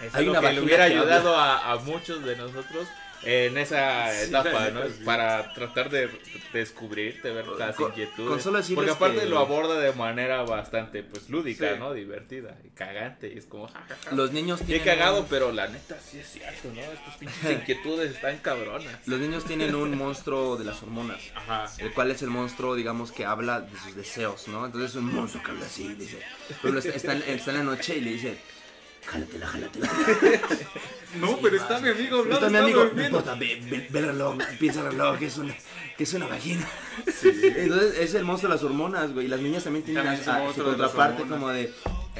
es Hay algo una que le hubiera que ayudado a, a muchos de nosotros en esa Sí, etapa, ¿no? sí. Para tratar de descubrirte, ver las Con- inquietudes. con solo Porque aparte que- lo aborda de manera bastante, pues, lúdica, Sí. ¿no? Divertida y cagante. Y es como. Los niños Qué tienen... cagado, un- pero la neta sí es cierto, ¿no? Estas pinches inquietudes están cabronas. Los niños tienen un monstruo de las hormonas. Ajá. El cual es el monstruo, digamos, que habla de sus deseos, ¿no? Entonces es un monstruo que habla así, dice. Pero está, está en la noche y le dice, jálatela, jálatela. No, pero está mi amigo hablando. Está mi amigo, no importa, ve, ve- ve el reloj, piensa el reloj, que es una, que es una vagina. Entonces es el monstruo de las hormonas, güey. Y las niñas también tienen También a- su contraparte como de...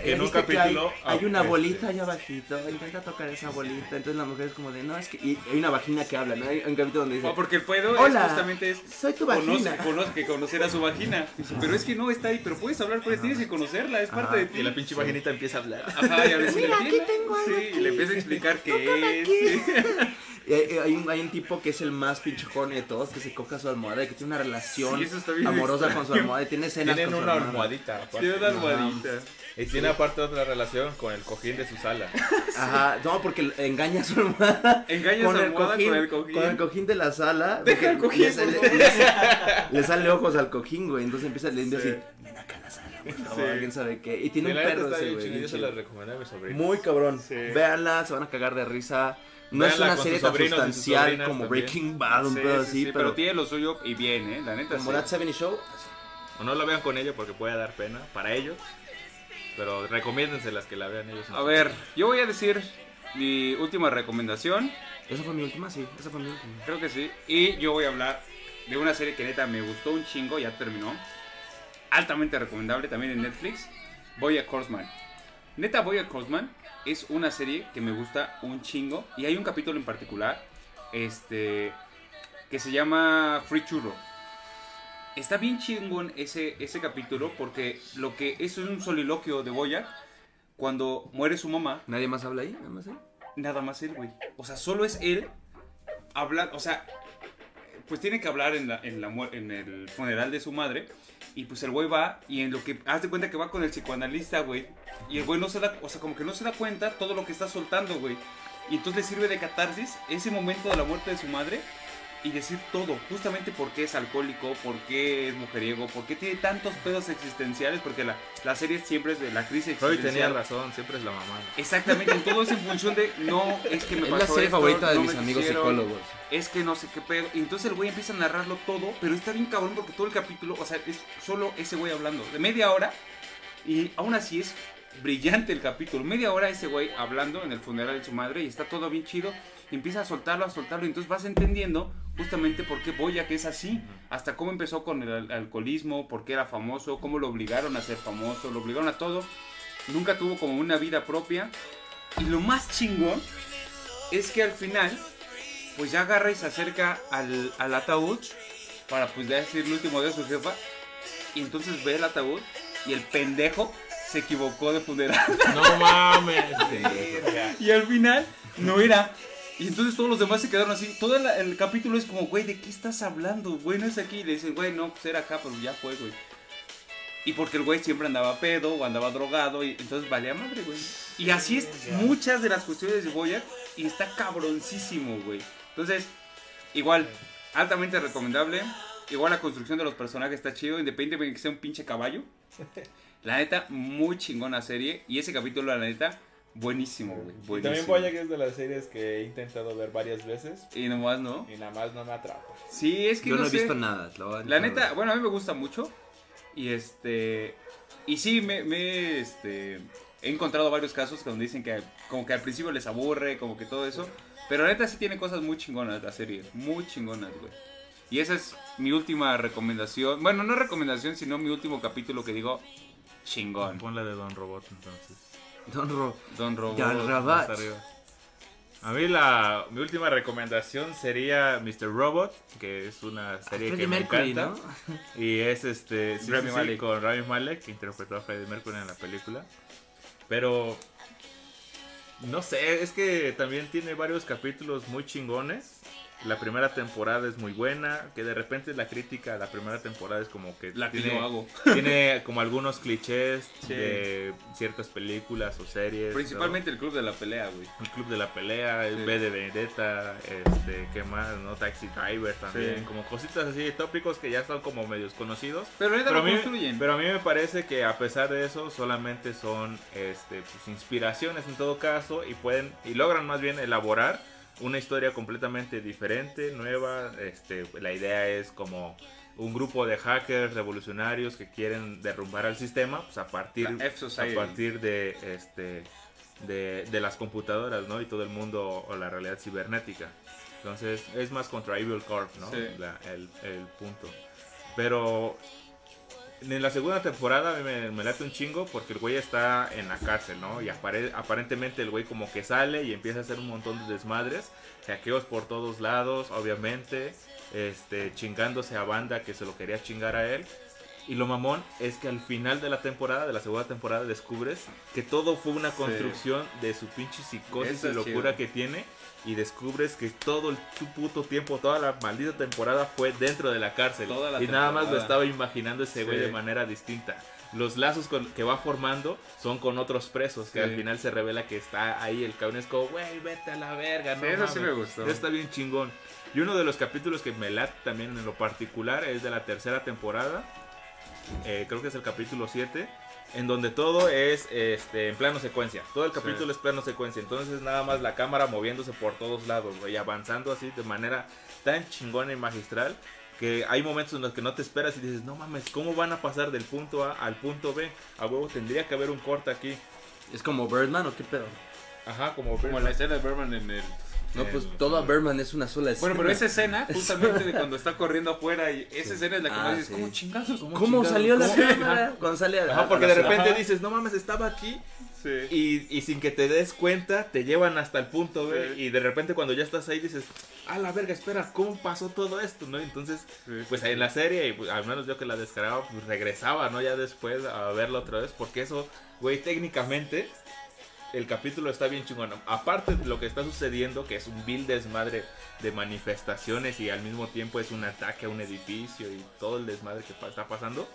En un "¿Viste que capítulo, Hay, hay una este- bolita allá abajito, intenta tocar esa bolita. Entonces la mujer es como de, no, es que... Y hay una vagina que habla, ¿no? Hay un capítulo donde dice... No, porque el pedo es Hola, justamente es soy tu vagina. conoce- que conocer a su vagina. Pero es que no está ahí, pero puedes hablar con ella, tienes que conocerla, es parte Ajá. de ti. Y la pinche vaginita empieza a hablar. Ajá, y a veces Mira, le aquí tengo algo Sí, y le empieza a explicar qué es. hay, hay un, hay un tipo que es el más pinchejón de todos, que se coja su almohada y que tiene una relación Sí, amorosa extraño. con su almohada y tiene escenas Tienen con su una almohada. almohadita. Tiene una almohadita. Y tiene aparte otra relación con el cojín de su sala. Ajá, no, porque engaña a su almohada. Engaña a su almohada con el cojín. con el cojín de la sala. Deja el cojín, Le sale, le sale- le sale ojos al cojín, güey. Entonces empieza a Sí. decir, ven acá a la sala, por favor, Sí. quién sabe qué. Y tiene un perro ese, güey. Yo se la recomendé a mi sobrino. Muy cabrón. Sí. Véanla, se van a cagar de risa. No es una serie tan sustancial como también. Breaking Bad, un Sí, pedo sí, así, sí, pero, pero tiene lo suyo y bien, ¿eh? La neta como sí. That 70 Show. O no la vean con ella porque puede dar pena para ellos. Pero recomiéndenselas que la vean ellos. A ver, yo voy a decir mi última recomendación. Esa fue mi última, sí. Esa fue mi última. Creo que sí. Y yo voy a hablar de una serie que neta me gustó un chingo, ya terminó. Altamente recomendable también en Netflix. Boya Horseman. Neta, Boya Horseman es una serie que me gusta un chingo. Y hay un capítulo en particular este, que se llama Free Churro. Está bien chingón ese, ese capítulo porque lo que eso es un soliloquio de Boya cuando muere su mamá ¿Nadie más habla ahí? ¿Nada más él? Nada más él, güey. O sea, solo es él hablar, o sea, pues tiene que hablar en, la, en, la, en el funeral de su madre. Y pues el güey va y en lo que, haz de cuenta que va con el psicoanalista, güey. Y el güey no se da, o sea, como que no se da cuenta todo lo que está soltando, güey. Y entonces le sirve de catarsis ese momento de la muerte de su madre y decir todo, justamente por qué es alcohólico, por qué es mujeriego, por qué tiene tantos pedos existenciales, porque la, la serie siempre es de la crisis Freud existencial. tenía razón, siempre es la mamá. Exactamente, en todo es en función de no, es que me Es la pasó serie esto, favorita de no mis amigos quisieron, psicólogos. Es que no sé qué pedo. Y entonces el güey empieza a narrarlo todo, pero está bien cabrón porque todo el capítulo, o sea, es solo ese güey hablando, de media hora, y aún así es brillante el capítulo. Media hora ese güey hablando en el funeral de su madre y está todo bien chido. Y empieza a soltarlo, a soltarlo, y entonces vas entendiendo justamente por qué Boya que es así, hasta cómo empezó con el al- alcoholismo, por qué era famoso, cómo lo obligaron a ser famoso, lo obligaron a todo. Nunca tuvo como una vida propia. Y lo más chingón es que al final, pues ya agarra y se acerca al, al ataúd para pues decir el último de su jefa. Y entonces ve el ataúd y el pendejo se equivocó de funeral. No mames. Y al final no era. Y entonces todos los demás se quedaron así. Todo el, el capítulo es como, güey, ¿de qué estás hablando? Güey, no es aquí. Y le dicen, güey, no, pues era acá, pero ya fue, güey. Y porque el güey siempre andaba pedo o andaba drogado. Y entonces valía madre, güey. Y así es muchas de las cuestiones de Boyac. Y está cabroncísimo, güey. Entonces, igual, altamente recomendable. Igual la construcción de los personajes está chido, independientemente de que sea un pinche caballo. La neta, muy chingona serie. Y ese capítulo, la neta, buenísimo, güey. Y Buenísimo. también Boyack es de las series que he intentado ver varias veces Y nomás, ¿no? y nada más no me atrapa. Sí, es que Yo no, no he sé. visto nada. La, neta, ver. bueno, a mí me gusta mucho. Y este. Y sí, me, me, este. He encontrado varios casos donde dicen que como que al principio les aburre, como que todo eso. Pero la neta sí tiene cosas muy chingonas la serie. Muy chingonas, güey. Y esa es mi última recomendación. Bueno, no recomendación, sino mi último capítulo que digo chingón. Pon la de Don Robot entonces. Don Ro. Don Robot. Don Robot. A mí la mi última recomendación sería Mr. Robot, que es una serie que me Mercury, encanta. Y es este sí, Rami sí, sí, Malek. con Rami Malek, que interpretó a Freddie Mercury en la película. Pero no sé, es que también tiene varios capítulos muy chingones. La primera temporada es muy buena, que de repente la crítica a la primera temporada es como que La que tiene, yo hago. tiene como algunos clichés Sí. de ciertas películas o series. ¿no? Principalmente el club de la pelea, güey. El Club de la Pelea, el Sí. B de Vendetta, este, ¿qué más? ¿No? Taxi Driver también, Sí. como cositas así, tópicos que ya son como medios conocidos. Pero Pero a, lo mí, construyen. pero a mí me parece que a pesar de eso solamente son este, pues, inspiraciones en todo caso y pueden y logran más bien elaborar una historia completamente diferente, nueva. Este, la idea es como un grupo de hackers revolucionarios que quieren derrumbar al sistema pues, a partir a partir de este de, de las computadoras, ¿no? Y todo el mundo o la realidad cibernética. Entonces es más contra Evil Corp, ¿no? Sí. La- el, el punto. Pero en la segunda temporada me, me late un chingo porque el güey está en la cárcel, ¿no? Y apare- aparentemente el güey como que sale y empieza a hacer un montón de desmadres, hackeos por todos lados, obviamente, este, chingándose a banda que se lo quería chingar a él. Y lo mamón es que al final de la temporada, de la segunda temporada, descubres que todo fue una construcción de su pinche psicosis y locura chido. que tiene. Y descubres que todo el tu puto tiempo, toda la maldita temporada fue dentro de la cárcel. Toda la y nada más lo estaba imaginando ese güey Sí. de manera distinta. Los lazos con- que va formando son con otros presos, que Sí. al final se revela que está ahí el cabrón es como, güey, vete a la verga. Sí, no eso sí mames". me gustó. Eso está bien chingón. Y uno de los capítulos que me late también en lo particular es de la tercera temporada. Eh, creo que es el capítulo 7. En donde todo es este, en plano secuencia. Todo el capítulo es plano secuencia. Entonces nada más la cámara moviéndose por todos lados, güey. Avanzando así de manera tan chingona y magistral. Que hay momentos en los que no te esperas y dices, no mames, ¿cómo van a pasar del punto A al punto B? A huevo, tendría que haber un corte aquí. ¿Es como Birdman o qué pedo? Ajá, como... Como la escena de Berman en el... No, pues El- todo a Birdman es una sola escena. Bueno, pero esa escena, justamente de cuando está corriendo afuera, y esa escena es la que Ah, más dices, sí. ¿cómo chingazos? ¿Cómo chingado? salió la ¿Cómo? cámara? Cuando sale a la- Ajá, porque a de repente Ajá. dices, no mames, estaba aquí. Sí. Y, y sin que te des cuenta, te llevan hasta el punto B. Sí. Y de repente cuando ya estás ahí dices, a la verga, espera, ¿cómo pasó todo esto? ¿no? Entonces, Sí, pues sí, en la serie, y, pues, al menos yo que la descargaba, pues regresaba, ¿no? Ya después a verla otra vez. Porque eso, güey, técnicamente, el capítulo está bien chingón. Aparte de lo que está sucediendo, que es un vil desmadre de manifestaciones y al mismo tiempo es un ataque a un edificio y todo el desmadre que pa- está pasando.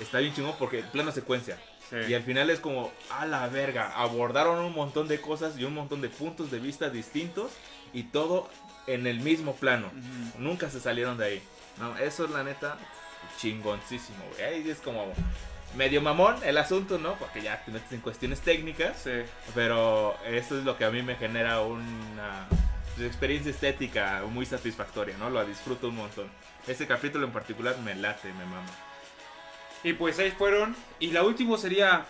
Está bien chingón porque plano secuencia. Sí. Y al final es como, a la verga, abordaron un montón de cosas y un montón de puntos de vista distintos y todo en el mismo plano. Nunca se salieron de ahí. No, eso es la neta chingoncísimo, güey. Ahí es como medio mamón el asunto, ¿no? Porque ya te metes en cuestiones técnicas. Sí. Pero eso es lo que a mí me genera una pues, experiencia estética muy satisfactoria, ¿no? Lo disfruto un montón. Ese capítulo en particular me late, me mama. Y pues ahí fueron. Y la última sería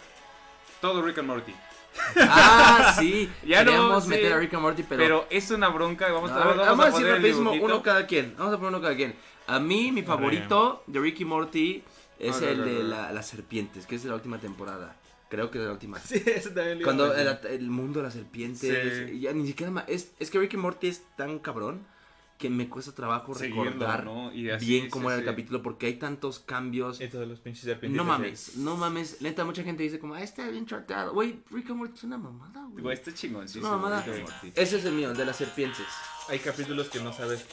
todo Rick and Morty. Ah, sí. Ya no, Queríamos sí. meter a Rick and Morty, pero... Pero, es una bronca. Vamos, No, a, ver, vamos, vamos a a decir rapidísimo uno cada quien. Vamos a poner uno cada quien. A mí, mi favorito de Ricky Morty es Ah, no, el no, de no. la- las serpientes, que es de la última temporada. Creo que es de la última. Sí, eso también Cuando el, el mundo de las serpientes. Sí. Ya ni siquiera. ma- Es, es que Ricky Morty es tan cabrón que me cuesta trabajo Seguirlo, recordar ¿no? Y así, bien sí, cómo era el sí. capítulo porque hay tantos cambios. Esto de los pinches serpientes. No mames, no mames. Neta, mucha gente dice como, ah, está bien charteado. Güey, Rick and Morty es una mamada, güey. Güey, está chingón. Sí, Es una mamada. Ese es el mío, de las serpientes. Hay capítulos que no sabes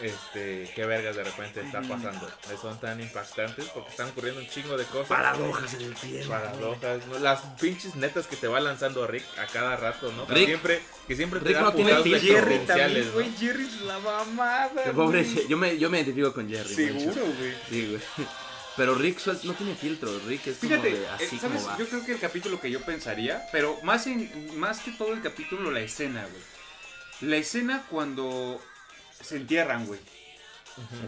este, qué vergas de repente está pasando. Son tan impactantes porque están ocurriendo un chingo de cosas. Paradojas en el tiempo. Paradojas, ¿no? las pinches netas que te va lanzando Rick a cada rato, ¿no? Que Rick- siempre, que siempre te Rick da no tiene filtro. Jerry también, ¿no? güey. Jerry es la mamada. Pobre, güey. yo me, yo me identifico con Jerry. mucho. Seguro, güey. Sí, güey. Pero Rick suel- no tiene filtro. Rick es como Fíjate, de así eh, ¿sabes? como va. Yo creo que el capítulo que yo pensaría, pero más en más que todo el capítulo, la escena, güey. La escena cuando se entierran, güey.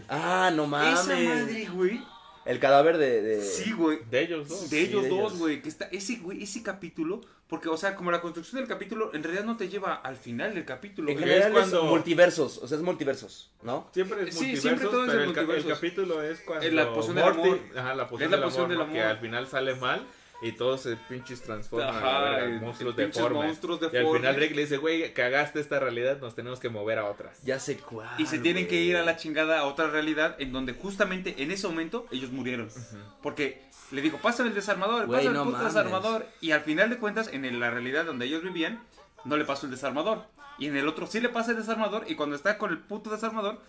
Ah, no mames. Esa madre, güey. El cadáver de. de- Sí, güey. De ellos dos. De ellos de dos, ellos. güey. Que está ese, güey, ese capítulo. Porque, o sea, como la construcción del capítulo, en realidad no te lleva al final del capítulo. En general es cuando- multiversos. O sea, es multiversos, ¿no? Siempre es Sí, multiversos, siempre todo es pero en el, ca- el multiversos. capítulo es cuando Es la poción del amor. ajá, la poción Es la del poción amor, del ¿no? amor. que al final sale mal y todos se pinches transforman a Ajá, verga, el- monstruos el pinches deformes. monstruos Y al deformes. final Rick le dice, güey, cagaste esta realidad, nos tenemos que mover a otra. Ya sé cuál. Y se tienen que ir a la chingada a otra realidad en donde justamente en ese momento ellos murieron. Porque le dijo, pásame el desarmador, Güey, pásame no el puto desarmador. Y al final de cuentas, en la realidad donde ellos vivían, no le pasó el desarmador. Y en el otro sí le pasa el desarmador y cuando está con el puto desarmador,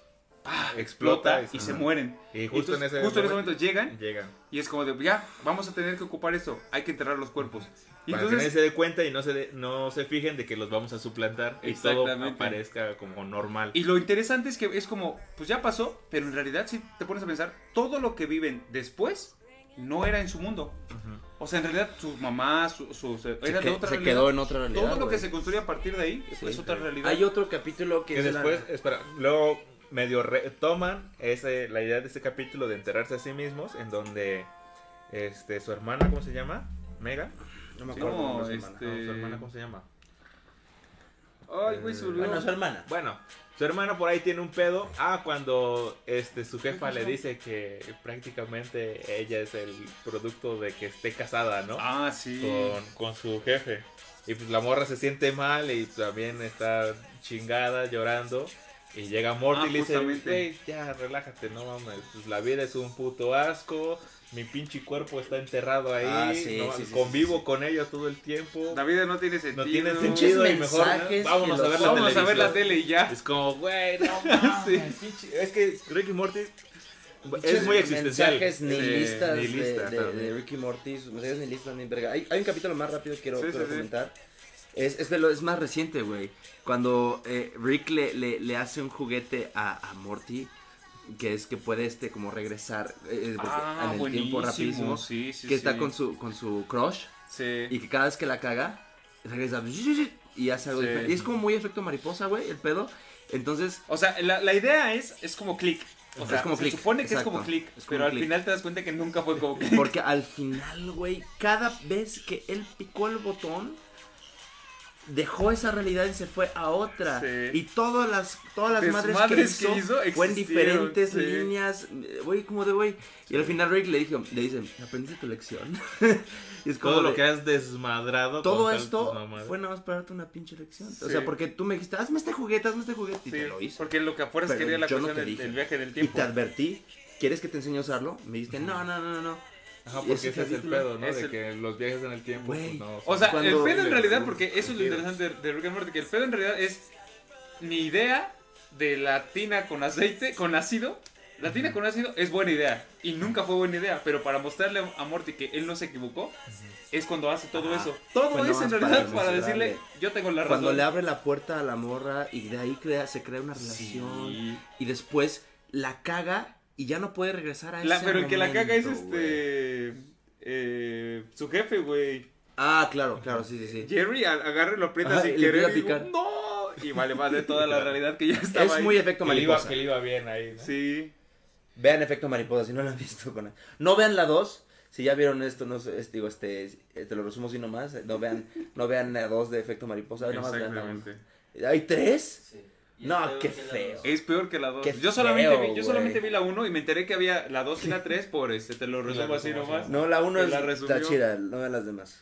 ¡pah! explota, Explota y y se- mueren. Y justo en ese justo en ese momento- llegan Llegan. y es como de, ya, vamos a tener que ocupar esto, hay que enterrar los cuerpos. Y Para que nadie entonces, se dé cuenta y no se, de- no se fijen de que los vamos a suplantar y todo Exactamente. aparezca como normal. y lo interesante es que es como, pues ya pasó, pero en realidad si te pones a pensar, todo lo que viven después no era en su mundo. O sea, en realidad sus mamás, sus... sus- Se, era de que- otra se realidad. quedó en otra realidad. Todo lo que se construye a partir de ahí Sí, es otra realidad. Hay otro capítulo que, Que es la- después, espera, luego medio retoman ese, la idea de este capítulo de enterrarse a sí mismos, en donde este su hermana, ¿cómo se llama? Mega. No me Sí, acuerdo. no, cómo llama. este- No, su hermana, ¿cómo se llama? Ay, güey, olvidó. Bueno, su hermana. Bueno, su hermana por ahí tiene un pedo. Ah, cuando este su jefa le dice que prácticamente ella es el producto de que esté casada, ¿no? Ah, sí. con, con su jefe. Y pues la morra se siente mal y también está chingada, llorando. Y llega Morty Ah, y le dice, justamente. "Ey, ya relájate, no mames, pues la vida es un puto asco, mi pinche cuerpo está enterrado ahí, Ah, sí, no, sí, sí, convivo sí, sí. con ello todo el tiempo. La vida no tiene sentido. No tiene sentido y mejor vámonos a ver la Vamos a ver la tele y ya. Es como, güey, no mames, Sí. pinche- Es que Rick y Morty es muy existencial. Mensajes nihilistas de- Ricky Morty. sus Mensajes nihilistas bien verga. Hay, hay un capítulo más rápido que quiero, Sí, quiero comentar. Es, es, de lo, es más reciente, güey. Cuando eh, Rick le, le, le hace un juguete a, a Morty. Que es que puede este como regresar eh, porque Ah, en el tiempo rapidísimo. sí, sí, que está con su, con su crush. Sí. Y que cada vez que la caga, regresa y hace algo diferente. Y es como muy efecto mariposa, güey, el pedo. Entonces, O sea, la, la idea es, es como click. O Es sea, como se click, supone que exacto. es como click, Es como pero al click. final te das cuenta que nunca fue como click. porque al final, güey, cada vez que él picó el botón, dejó esa realidad y se fue a otra. Sí. Y todas las, todas las Desmadres madres que que hizo, hizo fue en diferentes sí. líneas. eh, Güey, como de güey. Y al final Rick le dijo, le dicen, aprendiste tu lección. y es como Todo lo que has desmadrado. todo esto fue nada más para darte una pinche lección. O sea, porque tú me dijiste, hazme este juguete, hazme este juguete. Y Sí, te lo hice. porque lo que a fuerzas Pero quería la no cuestión te del, viaje del Y tiempo. te advertí, ¿quieres que te enseñe a usarlo? Me dijiste, no, no, no, no, no. Ajá, porque ese ese es el pedo, ¿no? De el- que los viajes en el tiempo, pues no. O sea, el pedo en realidad, porque eso es lo interesante de, Rick and Morty, que el pedo en realidad es mi idea de la tina con aceite, con ácido. La tina con ácido es buena idea y nunca fue buena idea, pero para mostrarle a Morty que él no se equivocó, es cuando hace todo Ajá. eso. Todo Fue es en para realidad para, demostrarle. decirle, yo tengo la razón. Cuando le abre la puerta a la morra y de ahí crea, se crea una relación. Sí. Y después la caga y ya no puede regresar a La- ese pero el que la caga es este. eh, su jefe, güey. Ah, claro, claro, sí, sí, sí. Jerry agarra y lo aprieta Ajá, sin y le querer. Y digo. ¡No! Y vale, vale toda la realidad que ya estaba. Es ahí. muy efecto Que le, iba, mariposa. que le iba bien ahí, ¿no? Sí. Vean efecto mariposa si no la han visto con No vean la 2. Si ya vieron esto, no sé, es- digo, este, eh, te lo resumo así nomás. eh, No vean, no vean la 2 de efecto mariposa. Nomás vean la. ¿Hay tres? Sí. No, qué feo. Es peor que la 2. Qué Yo solamente, feo, vi, yo solamente vi la 1 y me enteré que había la 2 y la 3 por este, te lo resumo así nomás. No, la 1 Que es, la está chida, no vean las demás.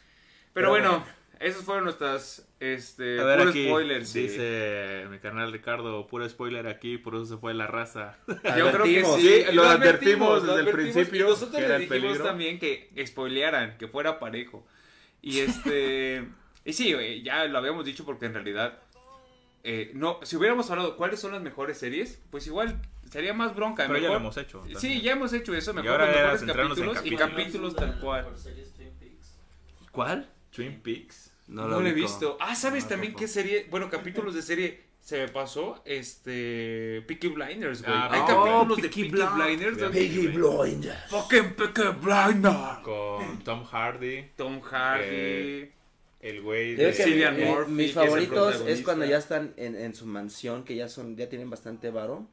Pero Pero bueno, esas fueron nuestras este, A ver, puros aquí spoilers. sí. dice mi canal Ricardo, puro spoiler aquí, por eso se fue la raza. Yo creo que Advertimos. sí, Sí, lo advertimos lo desde el advertimos, principio Y nosotros le dijimos peligro. también que spoilearan, que fuera parejo. Y este. y sí, ya lo habíamos dicho porque en realidad. Eh, no, si hubiéramos hablado cuáles son las mejores series, pues igual sería más bronca. Pero ya mejor- lo hemos hecho. Sí, ya hemos hecho eso. Mejor ahora con mejores en capítulos y capítulos. capítulos tal cual. ¿Cuál? Twin Peaks. No, lo he visto. Ah, ¿sabes No, también qué serie? Bueno, capítulos de serie se me pasó. Este. Peaky Blinders, güey. Ah, Hay capítulos de Peaky Peaky Blind- Blinders. donde- Piggy Blinder. Fucking Peaky Blinders. Con Tom Hardy, Tom Hardy. Eh, el güey de... Cillian mi- Murphy, mis es favoritos es, protagonista. cuando ya están en, en su mansión, que ya son, ya tienen bastante varo.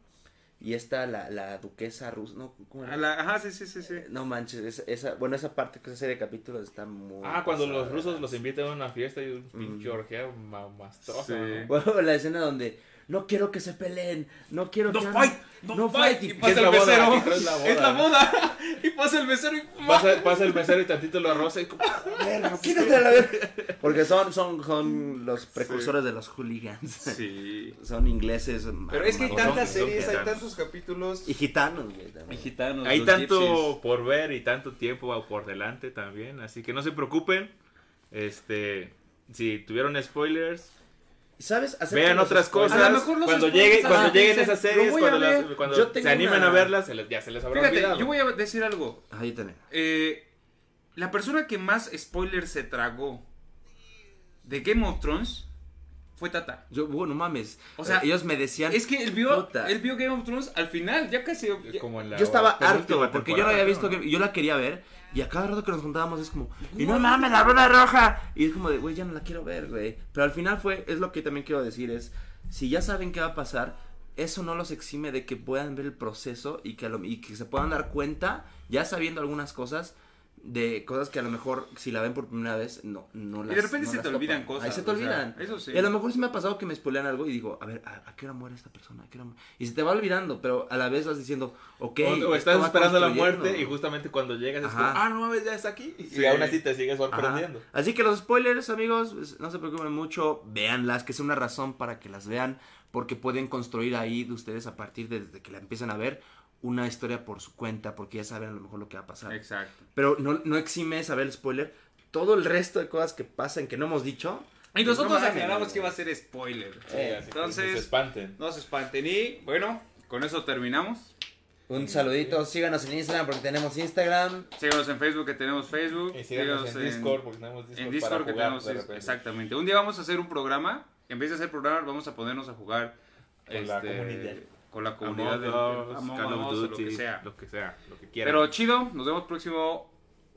Y está la, la duquesa rusa, ¿no? ¿Cómo era? A la- Ajá, sí, sí, sí, sí. No manches, esa, esa- bueno, esa parte, esa serie de capítulos está muy... Ah, cuando pasada. los rusos los invitan a una fiesta y un Mm. pinche orgía mamastrosa, Sí. ¿no? Bueno, la escena donde no quiero que se peleen, no quiero No que... fight, no, no fight. fight. Y pasa el mesero. ¿Qué es la boda? Es la boda. Y pasa el mesero y. Pasa, pasa el mesero y tantito lo arroza y como... Verga, quítate a la verga. Porque son, son, son los precursores de los hooligans. Sí. Son ingleses. Pero es que hay tantas series, hay tantos capítulos. Y gitanos, güey. también. Y gitanos. Hay tanto gypsies. por ver y tanto tiempo por delante también, así que no se preocupen. Este, si tuvieron spoilers, ¿Sabes? Acerca Vean otras cosas. A lo mejor los cuando lleguen, cuando lleguen esas "Lo series, cuando, las- ver". cuando se animen una- a verlas, se les- ya se les habrá Fíjate, olvidado. yo voy a decir algo. Ahí también. Eh, la persona que más spoilers se tragó de Game of Thrones fue Tata. Yo, bueno, mames. O sea, ellos me decían. Es que él vio, él vio Game of Thrones al final, ya casi. ya- Como en la Yo estaba harto porque yo no había visto creo, que yo la quería ver y a cada rato que nos juntábamos es como y no mames la bola roja y es como de güey ya no la quiero ver güey pero al final fue es lo que también quiero decir es si ya saben qué va a pasar eso no los exime de que puedan ver el proceso y que lo- y que se puedan dar cuenta ya sabiendo algunas cosas de cosas que a lo mejor si la ven por primera vez no no las Y de repente no se te olvidan cosas, ahí se te sea, olvidan eso sí. y a lo mejor sí me ha pasado que me spoilean algo y digo a ver a, a qué hora muere esta persona ¿A qué hora mu-?" y se te va olvidando pero a la vez vas diciendo ok O, estás esperando la muerte y justamente cuando llegas es como, ah, no mames, ya está aquí. Y Sí. aún así te sigues Ajá. sorprendiendo. Así que los spoilers, amigos, pues, no se preocupen mucho, véanlas, que es una razón para que las vean, porque pueden construir ahí de ustedes a partir de, desde que la empiezan a ver una historia por su cuenta, porque ya saben a lo mejor lo que va a pasar. Exacto. Pero no, no exime saber el spoiler, todo el resto de cosas que pasan que no hemos dicho. Y pues, nosotros no aclaramos que iba a ser spoiler. Sí, Eh, entonces- no se espanten. No se espanten. Y bueno, con eso terminamos. Un saludito, síganos en Instagram porque tenemos Instagram. Síganos en Facebook, que tenemos Facebook. Y síganos en Discord, porque tenemos Discord, En Discord para que jugar tenemos, exactamente. Un día vamos a hacer un programa. En vez de hacer programa, vamos a ponernos a jugar Con la comunidad. Con la comunidad Among Call of lo que sea. Lo que sea, lo que quieran. Pero chido, nos vemos próximo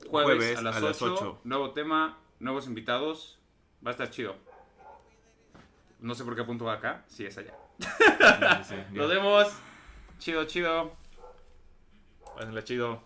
jueves, Jueves a las a las 8. ocho. Nuevo tema, nuevos invitados. Va a estar chido. No sé por qué punto va acá. Sí, es allá. Sí, sí. Nos vemos. Chido, chido. Pásenla chido.